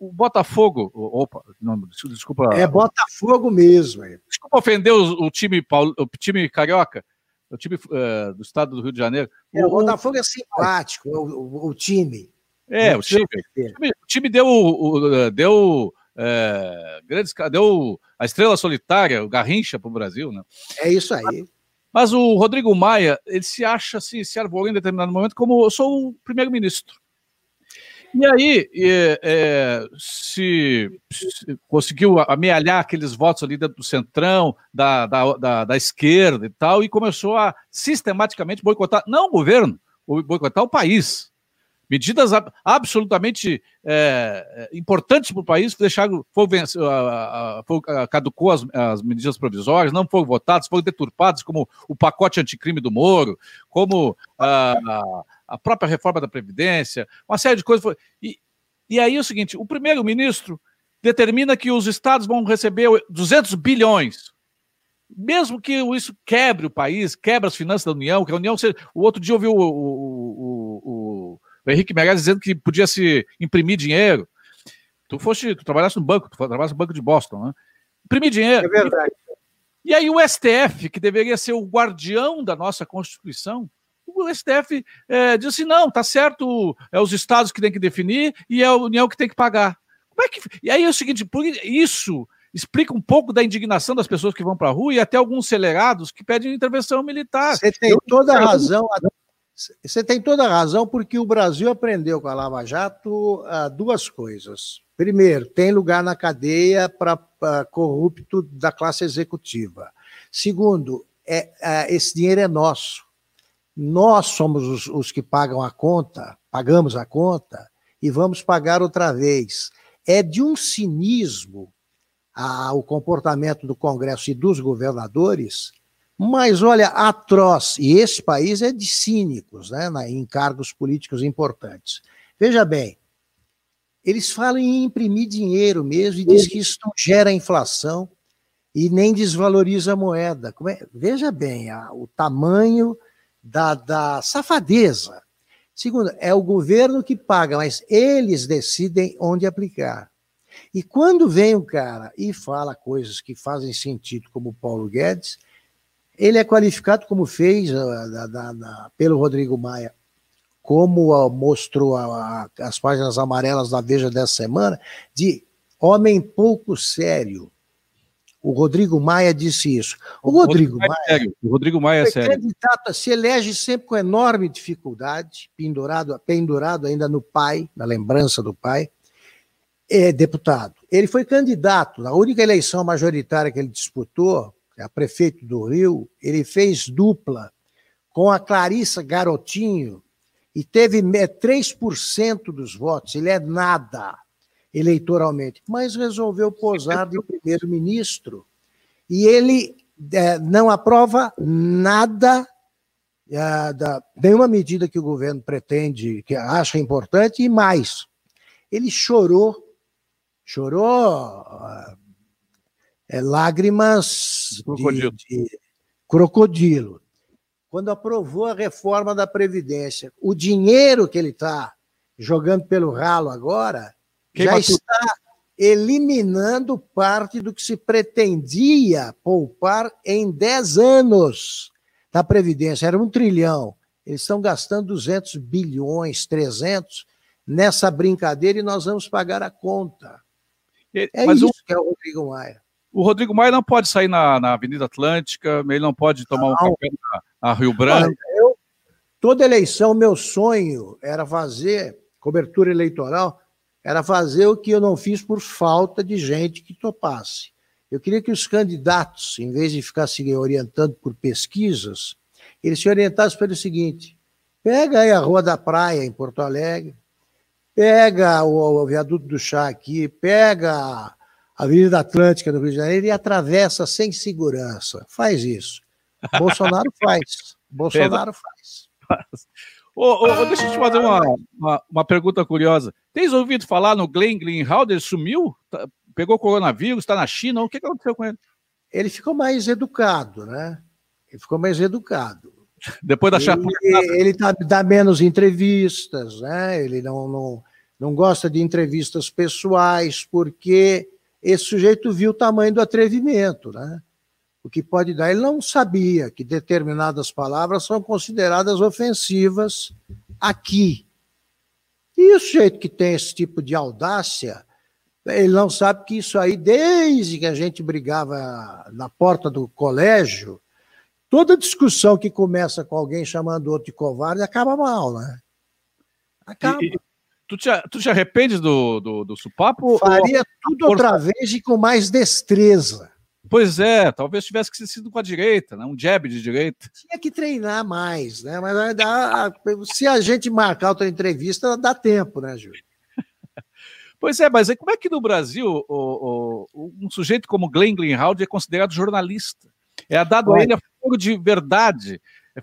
o Botafogo. Opa, não, desculpa. É Botafogo mesmo. Desculpa ofender o, o time, Paulo, o time carioca, o time uh, do estado do Rio de Janeiro. É, o, Botafogo é simpático, o, o time. É, o time, o time, deu, deu é, grandes, deu a estrela solitária, o Garrincha para o Brasil, né? É isso aí. Mas o Rodrigo Maia, ele se acha, assim, se arvorou em determinado momento como eu sou o primeiro-ministro. E aí, é, é, se, se, conseguiu amealhar aqueles votos ali do centrão, da, da, da, da, esquerda e tal, e começou a sistematicamente boicotar, não o governo, boicotar o país. Medidas absolutamente é, é importantes para o país deixaram, foi, foi, caducou as, as, medidas provisórias, não foram votadas, foram deturpadas, como o pacote anticrime do Moro, como a, a a própria reforma da Previdência, uma série de coisas. E, e aí é o seguinte: o primeiro-ministro determina que os estados vão receber 200 bilhões. Mesmo que isso quebre o país, quebre as finanças da União, que a União. Seja... O outro dia eu vi o, o, o, o Henrique Meirelles dizendo que podia se imprimir dinheiro. Tu foste, tu trabalhaste no banco, tu trabalhaste no Banco de Boston, né? Imprimir dinheiro. É verdade. E aí o STF, que deveria ser o guardião da nossa Constituição, o STF é, diz assim: não, tá certo, é os estados que têm que definir e é a União que tem que pagar. Como é que. E aí é o seguinte, por isso explica um pouco da indignação das pessoas que vão para a rua e até alguns acelerados que pedem intervenção militar. Você tem toda a razão. Você tem toda a razão, porque o Brasil aprendeu com a Lava Jato uh, duas coisas. Primeiro, tem lugar na cadeia para corrupto da classe executiva. Segundo, é, uh, esse dinheiro é nosso. Nós somos os, os que pagam a conta, pagamos a conta e vamos pagar outra vez. É de um cinismo a, o comportamento do Congresso e dos governadores, mas olha, atroz. E esse país é de cínicos, né, em cargos políticos importantes. Veja bem, eles falam em imprimir dinheiro mesmo e diz que isso não gera inflação e nem desvaloriza a moeda. É? Veja bem a, o tamanho da, da safadeza. Segundo, é o governo que paga, mas eles decidem onde aplicar. E quando vem um cara e fala coisas que fazem sentido, como o Paulo Guedes, ele é qualificado como fez uh, da, da, pelo Rodrigo Maia, como uh, mostrou a, as páginas amarelas da Veja dessa semana, de homem pouco sério. O Rodrigo Maia disse isso. O, Rodrigo, Rodrigo, Maia, é o Rodrigo Maia é sério. candidato se elege sempre com enorme dificuldade, pendurado, pendurado ainda no pai, na lembrança do pai, é deputado. Ele foi candidato, na única eleição majoritária que ele disputou, a prefeito do Rio, ele fez dupla com a Clarissa Garotinho e teve 3% dos votos. Ele é nada eleitoralmente, mas resolveu posar de primeiro-ministro. E ele é, não aprova nada, é, da, nenhuma medida que o governo pretende, que acha importante, e mais. Ele chorou, chorou é, lágrimas crocodilo. De, de crocodilo. Quando aprovou a reforma da Previdência, o dinheiro que ele está jogando pelo ralo agora Queima já tudo. está eliminando parte do que se pretendia poupar em 10 anos. da Previdência era um trilhão, eles estão gastando 200 bilhões, 300 nessa brincadeira e nós vamos pagar a conta. É Mas isso o, que é o Rodrigo Maia. O Rodrigo Maia não pode sair na, na Avenida Atlântica, ele não pode tomar não. um café na, na Rio Branco. Eu, toda eleição, meu sonho era fazer cobertura eleitoral, era fazer o que eu não fiz por falta de gente que topasse. Eu queria que os candidatos, em vez de ficar se orientando por pesquisas, eles se orientassem pelo seguinte: pega aí a Rua da Praia, em Porto Alegre, pega o, o viaduto do chá aqui, pega Avenida Atlântica no Rio de Janeiro e atravessa sem segurança. Faz isso. Bolsonaro faz. Bolsonaro faz. Deixa eu te fazer uma, uma, uma, pergunta curiosa. Tens ouvido falar no Glenn Greenhalder? Sumiu? Tá, pegou coronavírus? Está na China? O que aconteceu com ele? Ele ficou mais educado, né? Ele ficou mais educado. Depois da chapa. Ele, ele tá, dá menos entrevistas, né? Ele não, não, não gosta de entrevistas pessoais, porque esse sujeito viu o tamanho do atrevimento, né? O que pode dar. Ele não sabia que determinadas palavras são consideradas ofensivas aqui. E o sujeito que tem esse tipo de audácia, ele não sabe que isso aí, desde que a gente brigava na porta do colégio, toda discussão que começa com alguém chamando outro de covarde acaba mal, né? Acaba. E, tu, te, tu te arrependes do, do, do supapo? Faria tudo outra vez e com mais destreza. Pois é, talvez tivesse que sido com a direita, né? um jab de direita. Tinha que treinar mais, né? Mas dá, se a gente marcar outra entrevista, dá tempo, né, Júlio? Pois é, mas como é que no Brasil o, o, um sujeito como Glenn Greenhalgh é considerado jornalista? É dado a ele a de verdade, é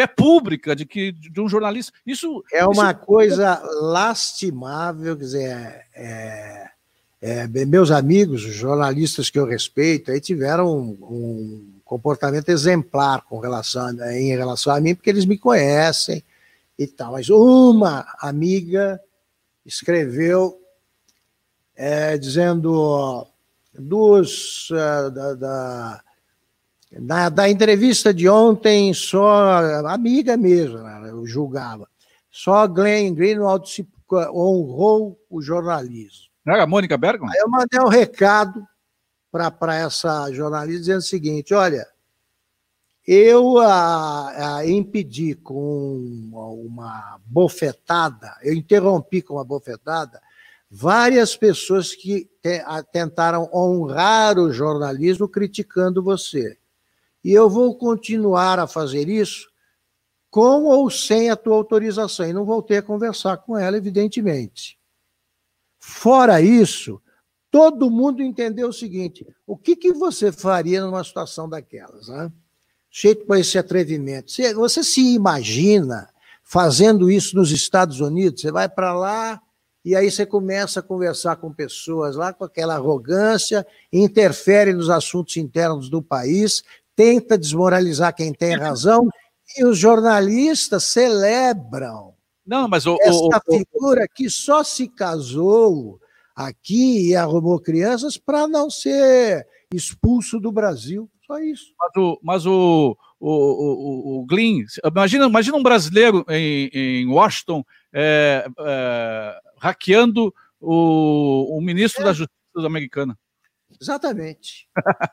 fé, pública de que de um jornalista. Isso é uma isso... coisa lastimável, quer dizer, é, é, meus amigos, os jornalistas que eu respeito, aí tiveram um, um comportamento exemplar com relação em relação a mim, porque eles me conhecem e tal. Mas uma amiga escreveu é, dizendo dos uh, da, da da, da entrevista de ontem, só amiga mesmo, né, eu julgava. Só Glenn Greenwald se honrou o jornalismo. Não era a Mônica Bergman? Aí eu mandei um recado para essa jornalista dizendo o seguinte: olha, eu a, a impedi com uma bofetada, eu interrompi com uma bofetada várias pessoas que te, a, tentaram honrar o jornalismo criticando você. E eu vou continuar a fazer isso com ou sem a tua autorização. E não voltei a conversar com ela, evidentemente. Fora isso, todo mundo entendeu o seguinte: o que, que você faria numa situação daquelas? Né? Jeito para esse atrevimento. Você, você se imagina fazendo isso nos Estados Unidos? Você vai para lá e aí você começa a conversar com pessoas lá com aquela arrogância, interfere nos assuntos internos do país, tenta desmoralizar quem tem razão, e os jornalistas celebram Não, mas o, essa o, figura que só se casou aqui e arrumou crianças para não ser expulso do Brasil. Só isso. Mas o, mas o, o, o, o Glyn, imagina, imagina um brasileiro em, em Washington é, é, hackeando o, o ministro é. da Justiça americana. Exatamente.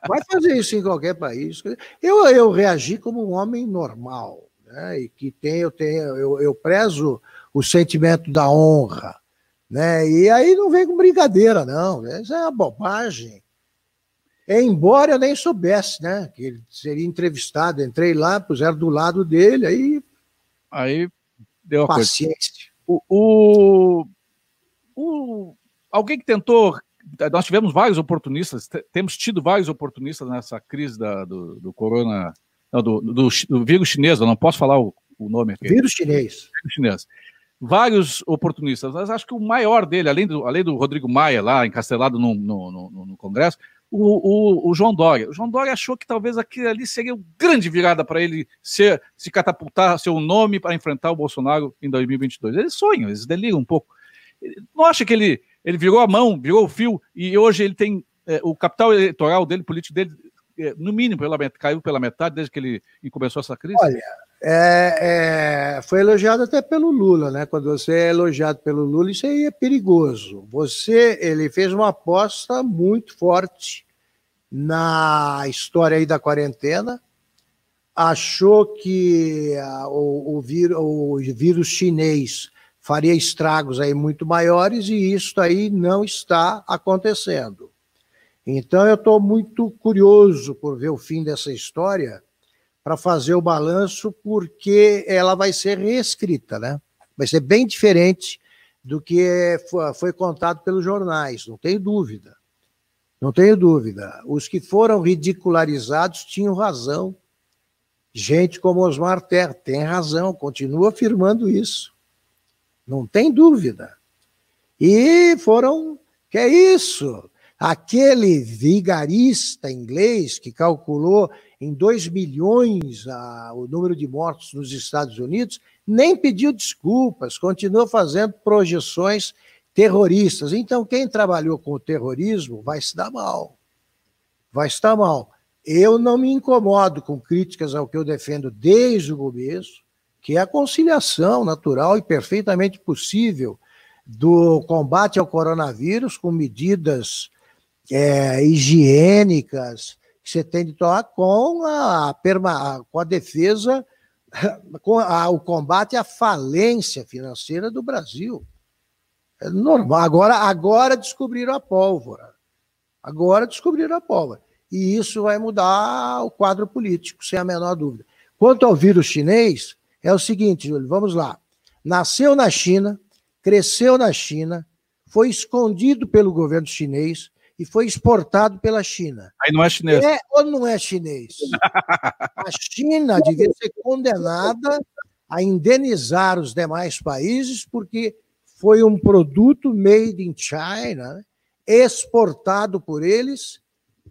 Vai fazer isso em qualquer país. Eu, eu reagi como um homem normal, né? E que tem, eu tenho, eu, eu prezo o sentimento da honra, né? E aí não vem com brincadeira, não. Isso é uma bobagem. Embora eu nem soubesse, né? Que ele seria entrevistado. Entrei lá, puseram do lado dele, aí. Aí deu a paciência. O, o, o, alguém que tentou nós tivemos vários oportunistas, temos tido vários oportunistas nessa crise da, do, do corona, não, do, do, do, vírus chinês, eu não posso falar o, o nome aqui. Vírus chinês. Vírus chinês. Vários oportunistas, mas acho que o maior dele, além do, além do Rodrigo Maia, lá encastelado no, no, no, no Congresso, o, o, o, João Dória. O João Dória achou que talvez aquilo ali seria uma grande virada para ele ser, se catapultar seu nome para enfrentar o Bolsonaro em 2022. Eles sonham, eles deliram um pouco. Não acha que ele ele virou a mão, virou o fio, e hoje ele tem é, o capital eleitoral dele, político dele, é, no mínimo, pela, caiu pela metade desde que ele começou essa crise? Olha, é, é, foi elogiado até pelo Lula, né? Quando você é elogiado pelo Lula, isso aí é perigoso. Você, ele fez uma aposta muito forte na história aí da quarentena, achou que a, o, o, vírus, o vírus chinês faria estragos aí muito maiores e isso aí não está acontecendo. Então eu estou muito curioso por ver o fim dessa história para fazer o balanço, porque ela vai ser reescrita, né? Vai ser bem diferente do que foi contado pelos jornais, não tenho dúvida. Não tenho dúvida. Os que foram ridicularizados tinham razão. Gente como Osmar Terra tem razão, continua afirmando isso. Não tem dúvida. E foram. Que é isso? Aquele vigarista inglês que calculou em 2 milhões a, o número de mortos nos Estados Unidos, nem pediu desculpas, continua fazendo projeções terroristas. Então, quem trabalhou com o terrorismo vai se dar mal. Vai estar mal. Eu não me incomodo com críticas ao que eu defendo desde o começo, que é a conciliação natural e perfeitamente possível do combate ao coronavírus com medidas é, higiênicas que você tem de tomar com a, com a defesa, com a, o combate à falência financeira do Brasil. É normal. Agora, agora descobriram a pólvora. Agora descobriram a pólvora. E isso vai mudar o quadro político, sem a menor dúvida. Quanto ao vírus chinês, é o seguinte, Júlio, vamos lá. Nasceu na China, cresceu na China, foi escondido pelo governo chinês, e foi exportado pela China. Aí não é chinês. É ou não é chinês? A China devia ser condenada a indenizar os demais países porque foi um produto made in China, né? exportado por eles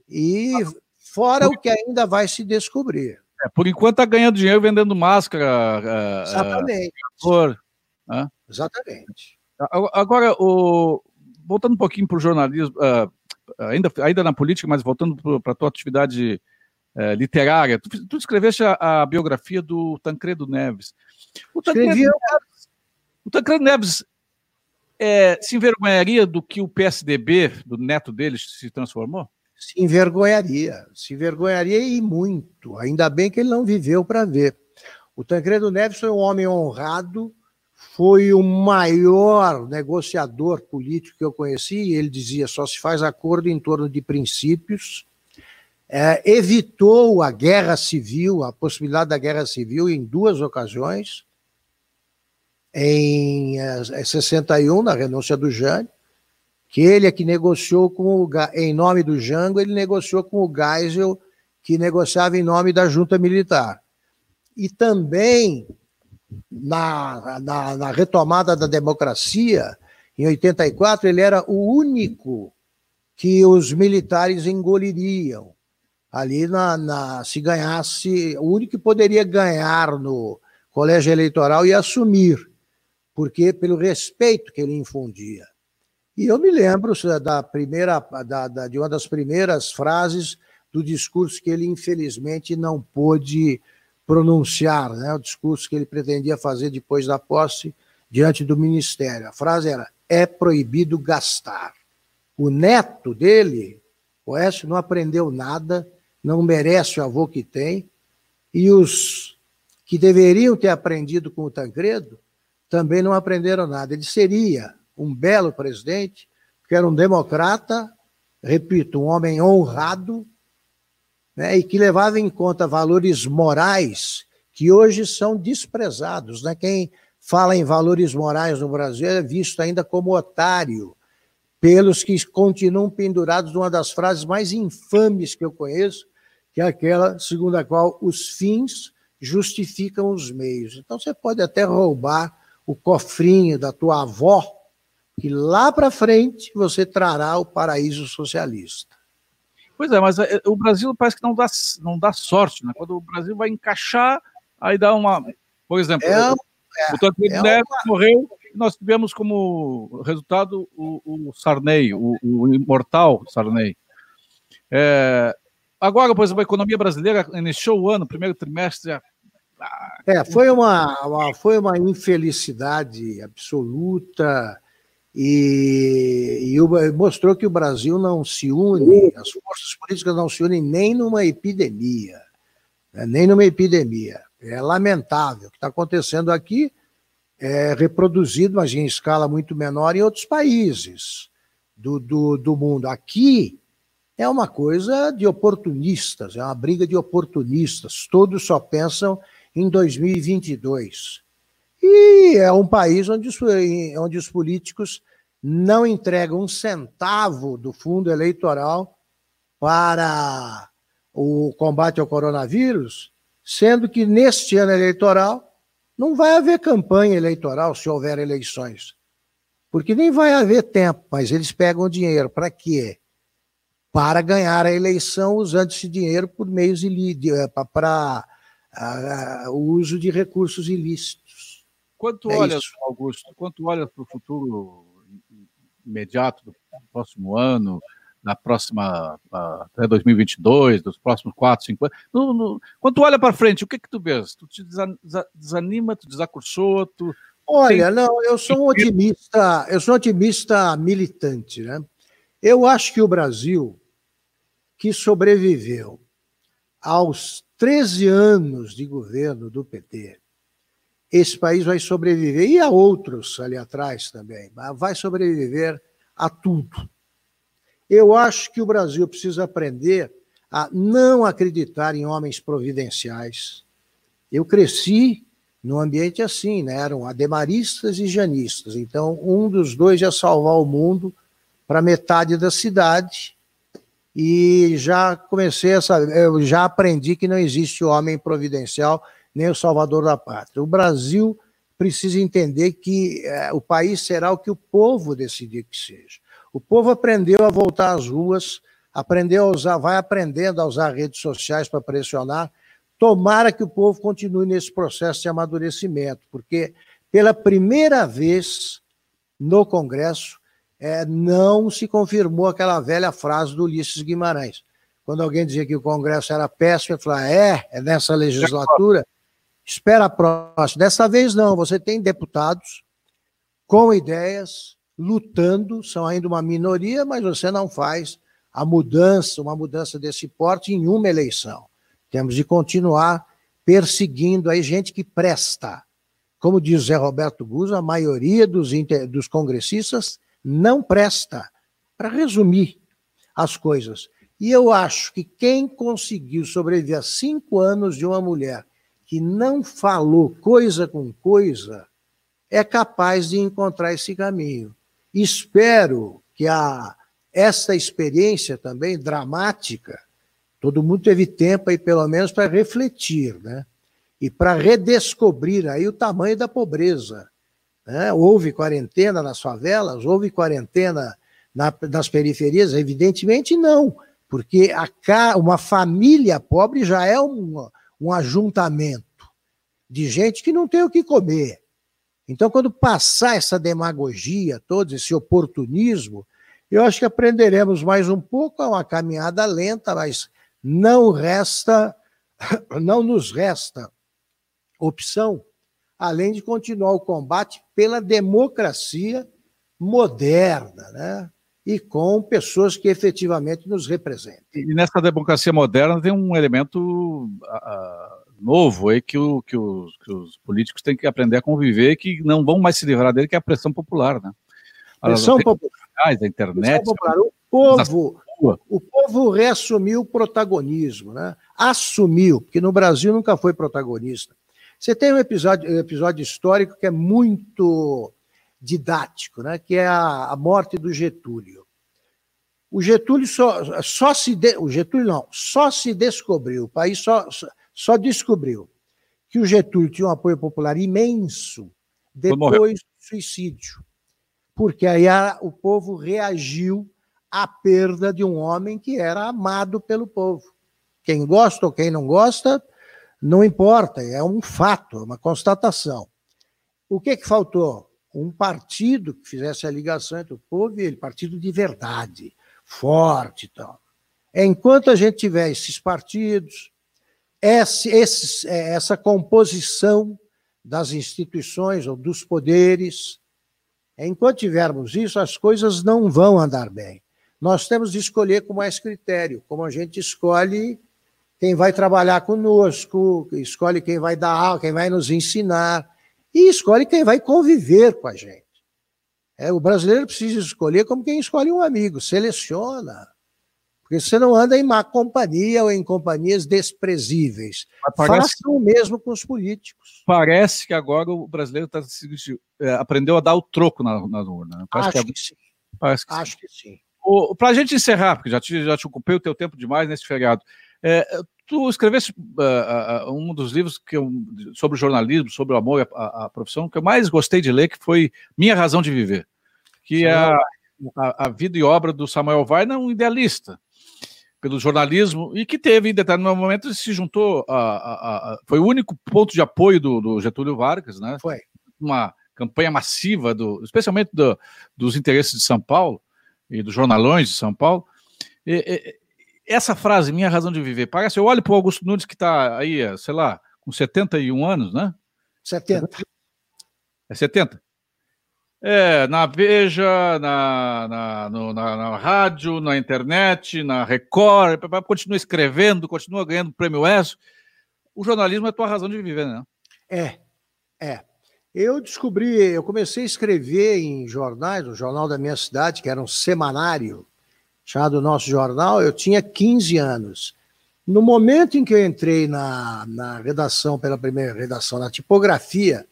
e fora o que ainda vai se descobrir. É, por enquanto está ganhando dinheiro vendendo máscara. É, é, Exatamente. por, né? Exatamente. Agora, o, voltando um pouquinho para o jornalismo, uh, ainda, ainda na política, mas voltando para a tua atividade é, literária, tu, tu escreveste a, a, biografia do Tancredo Neves. O Tancredo, Neves, o Tancredo Neves é, se envergonharia do que o PSDB, do neto dele, se transformou? Se envergonharia, se envergonharia e muito. Ainda bem que ele não viveu para ver. O Tancredo Neves foi um homem honrado, foi o maior negociador político que eu conheci, ele dizia: só se faz acordo em torno de princípios. É, evitou a guerra civil, a possibilidade da guerra civil em duas ocasiões. Em é, 61, na renúncia do Jânio, que ele é que negociou com o, em nome do Jango, ele negociou com o Geisel, que negociava em nome da junta militar. E também na, na, na, retomada da democracia, em 84, ele era o único que os militares engoliriam. Ali, na, na, se ganhasse, o único que poderia ganhar no colégio eleitoral e assumir, porque pelo respeito que ele infundia. E eu me lembro da primeira, da, da, de uma das primeiras frases do discurso que ele, infelizmente, não pôde pronunciar né, o discurso que ele pretendia fazer depois da posse diante do ministério. A frase era: é proibido gastar. O neto dele, Oeste, não aprendeu nada, não merece o avô que tem, e os que deveriam ter aprendido com o Tancredo também não aprenderam nada. Ele seria um belo presidente, porque era um democrata, repito, um homem honrado, né, e que levava em conta valores morais que hoje são desprezados. Né? Quem fala em valores morais no Brasil é visto ainda como otário pelos que continuam pendurados numa das frases mais infames que eu conheço, que é aquela segundo a qual os fins justificam os meios. Então você pode até roubar o cofrinho da tua avó, que lá para frente você trará o paraíso socialista. Pois é, mas é, o Brasil parece que não dá, não dá sorte, né? Quando o Brasil vai encaixar, aí dá uma. Por exemplo, é, o, o Tancredo é Neves uma... morreu, nós tivemos como resultado o, o Sarney, o, o imortal Sarney. É, agora, por exemplo, a economia brasileira iniciou o ano, primeiro trimestre. É, foi uma, uma, foi uma infelicidade absoluta e, e, mostrou que o Brasil não se une, as forças políticas não se unem nem numa epidemia, né, nem numa epidemia. É lamentável o que está acontecendo aqui, é reproduzido, mas em escala muito menor, em outros países do, do, do mundo. Aqui é uma coisa de oportunistas, é uma briga de oportunistas. Todos só pensam em 2022. E é um país onde os, onde os políticos não entregam um centavo do fundo eleitoral para o combate ao coronavírus, sendo que neste ano eleitoral não vai haver campanha eleitoral se houver eleições. Porque nem vai haver tempo, mas eles pegam dinheiro para quê? Para ganhar a eleição usando esse dinheiro por meios eh, para o uso de recursos ilícitos. Quanto é olhas, isso. Augusto, quanto olhas para o futuro imediato do próximo ano, na próxima, até 2022, dos próximos 4, 5 anos. No, no, quando tu olha para frente, o que que tu vês? Tu te desanima, tu desacursou, tu... Olha, não, eu sou um otimista, eu sou um otimista militante, né? Eu acho que o Brasil, que sobreviveu aos 13 anos de governo do PT, esse país vai sobreviver, e a outros ali atrás também, vai sobreviver a tudo. Eu acho que o Brasil precisa aprender a não acreditar em homens providenciais. Eu cresci num ambiente assim, né? eram ademaristas e janistas. Então, um dos dois ia salvar o mundo para metade da cidade. E já comecei a saber, eu já aprendi que não existe homem providencial nem o salvador da pátria. O Brasil precisa entender que é, o país será o que o povo decidir que seja. O povo aprendeu a voltar às ruas, aprendeu a usar, vai aprendendo a usar redes sociais para pressionar. Tomara que o povo continue nesse processo de amadurecimento, porque pela primeira vez no Congresso é, não se confirmou aquela velha frase do Ulisses Guimarães. Quando alguém dizia que o Congresso era péssimo, ele falava: é, é nessa legislatura. Espera a próxima. Dessa vez não, você tem deputados com ideias, lutando, são ainda uma minoria, mas você não faz a mudança, uma mudança desse porte em uma eleição. Temos de continuar perseguindo aí gente que presta. Como diz Zé Roberto Guzzo, a maioria dos, dos congressistas não presta. Para resumir as coisas. E eu acho que quem conseguiu sobreviver a cinco anos de uma mulher que não falou coisa com coisa é capaz de encontrar esse caminho. Espero que a, essa experiência também dramática, todo mundo teve tempo aí pelo menos para refletir, né? E para redescobrir aí o tamanho da pobreza. Né? Houve quarentena nas favelas, houve quarentena na, nas periferias? Evidentemente não, porque a, uma família pobre já é um, um ajuntamento de gente que não tem o que comer. Então, quando passar essa demagogia, todo esse oportunismo, eu acho que aprenderemos mais um pouco, é uma caminhada lenta, mas não resta, não nos resta opção, além de continuar o combate pela democracia moderna, né? E com pessoas que efetivamente nos representem. E nessa democracia moderna tem um elemento uh, novo aí que, o, que, os, que os políticos têm que aprender a conviver que não vão mais se livrar dele, que é a pressão popular, né? Pressão popular. A internet. Popular. O povo, o povo reassumiu o protagonismo, né? Assumiu, porque no Brasil nunca foi protagonista. Você tem um episódio, um episódio histórico que é muito didático, né? Que é a, a morte do Getúlio. O Getúlio só, só se de, o Getúlio não, só se descobriu, o país só, só descobriu que o Getúlio tinha um apoio popular imenso depois do suicídio. Porque aí a, o povo reagiu à perda de um homem que era amado pelo povo. Quem gosta ou quem não gosta, não importa, é um fato, é uma constatação. O que, que faltou? Um partido que fizesse a ligação entre o povo e ele, partido de verdade, forte e tal. enquanto a gente tiver esses partidos, esse, esses, é, essa composição das instituições ou dos poderes, enquanto tivermos isso, as coisas não vão andar bem. Nós temos de escolher com mais critério, como a gente escolhe quem vai trabalhar conosco, escolhe quem vai dar aula, quem vai nos ensinar, e escolhe quem vai conviver com a gente. É, o brasileiro precisa escolher como quem escolhe um amigo, seleciona. Porque você não anda em má companhia ou em companhias desprezíveis. Faça o mesmo com os políticos. Parece que agora o brasileiro tá, é, aprendeu a dar o troco na, na urna. Né? Acho que, é, que sim. Parece que Acho sim. que sim. Para a gente encerrar, porque já te, já te ocupei o teu tempo demais nesse feriado, é, tu escreveste uh, uh, um dos livros que eu, sobre jornalismo, sobre o amor à, à, profissão, que eu mais gostei de ler, que foi Minha Razão de Viver, que é a, a, a, vida e obra do Samuel Weiner, um idealista pelo jornalismo e que teve, em determinado momento, se juntou, a, a, foi o único ponto de apoio do, do, Getúlio Vargas, né? Foi. Uma campanha massiva, do, especialmente do, dos interesses de São Paulo e dos jornalões de São Paulo. E, essa frase, minha razão de viver, parece, eu olho para o Augusto Nunes que está aí, sei lá, com 71 anos, né? 70. É 70? É, na Veja, na, na, no, na, na, rádio, na internet, na Record, continua escrevendo, continua ganhando prêmio ESO. O jornalismo é a tua razão de viver, né? É, é. Eu descobri, eu comecei a escrever em jornais, o jornal da minha cidade, que era um semanário, chamado Nosso Jornal, eu tinha 15 anos. No momento em que eu entrei na, na redação, pela primeira redação, na tipografia,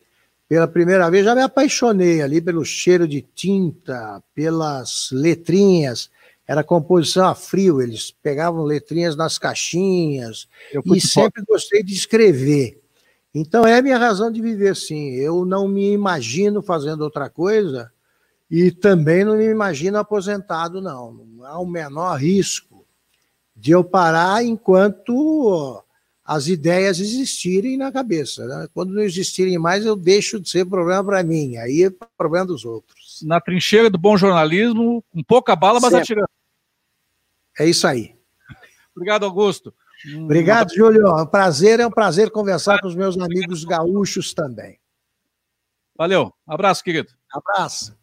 pela primeira vez, já me apaixonei ali pelo cheiro de tinta, pelas letrinhas. Era composição a frio, eles pegavam letrinhas nas caixinhas e sempre gostei de escrever. Então é a minha razão de viver, sim. Eu não me imagino fazendo outra coisa e também não me imagino aposentado, não. Não há o menor risco de eu parar enquanto as ideias existirem na cabeça. Né? Quando não existirem mais, eu deixo de ser problema para mim, aí é problema dos outros. Na trincheira do bom jornalismo, com pouca bala, mas atirando. É isso aí. Obrigado, Augusto. Obrigado, Júlio. É um prazer, é um prazer conversar com os meus amigos gaúchos também. Valeu. Abraço, querido. Abraço.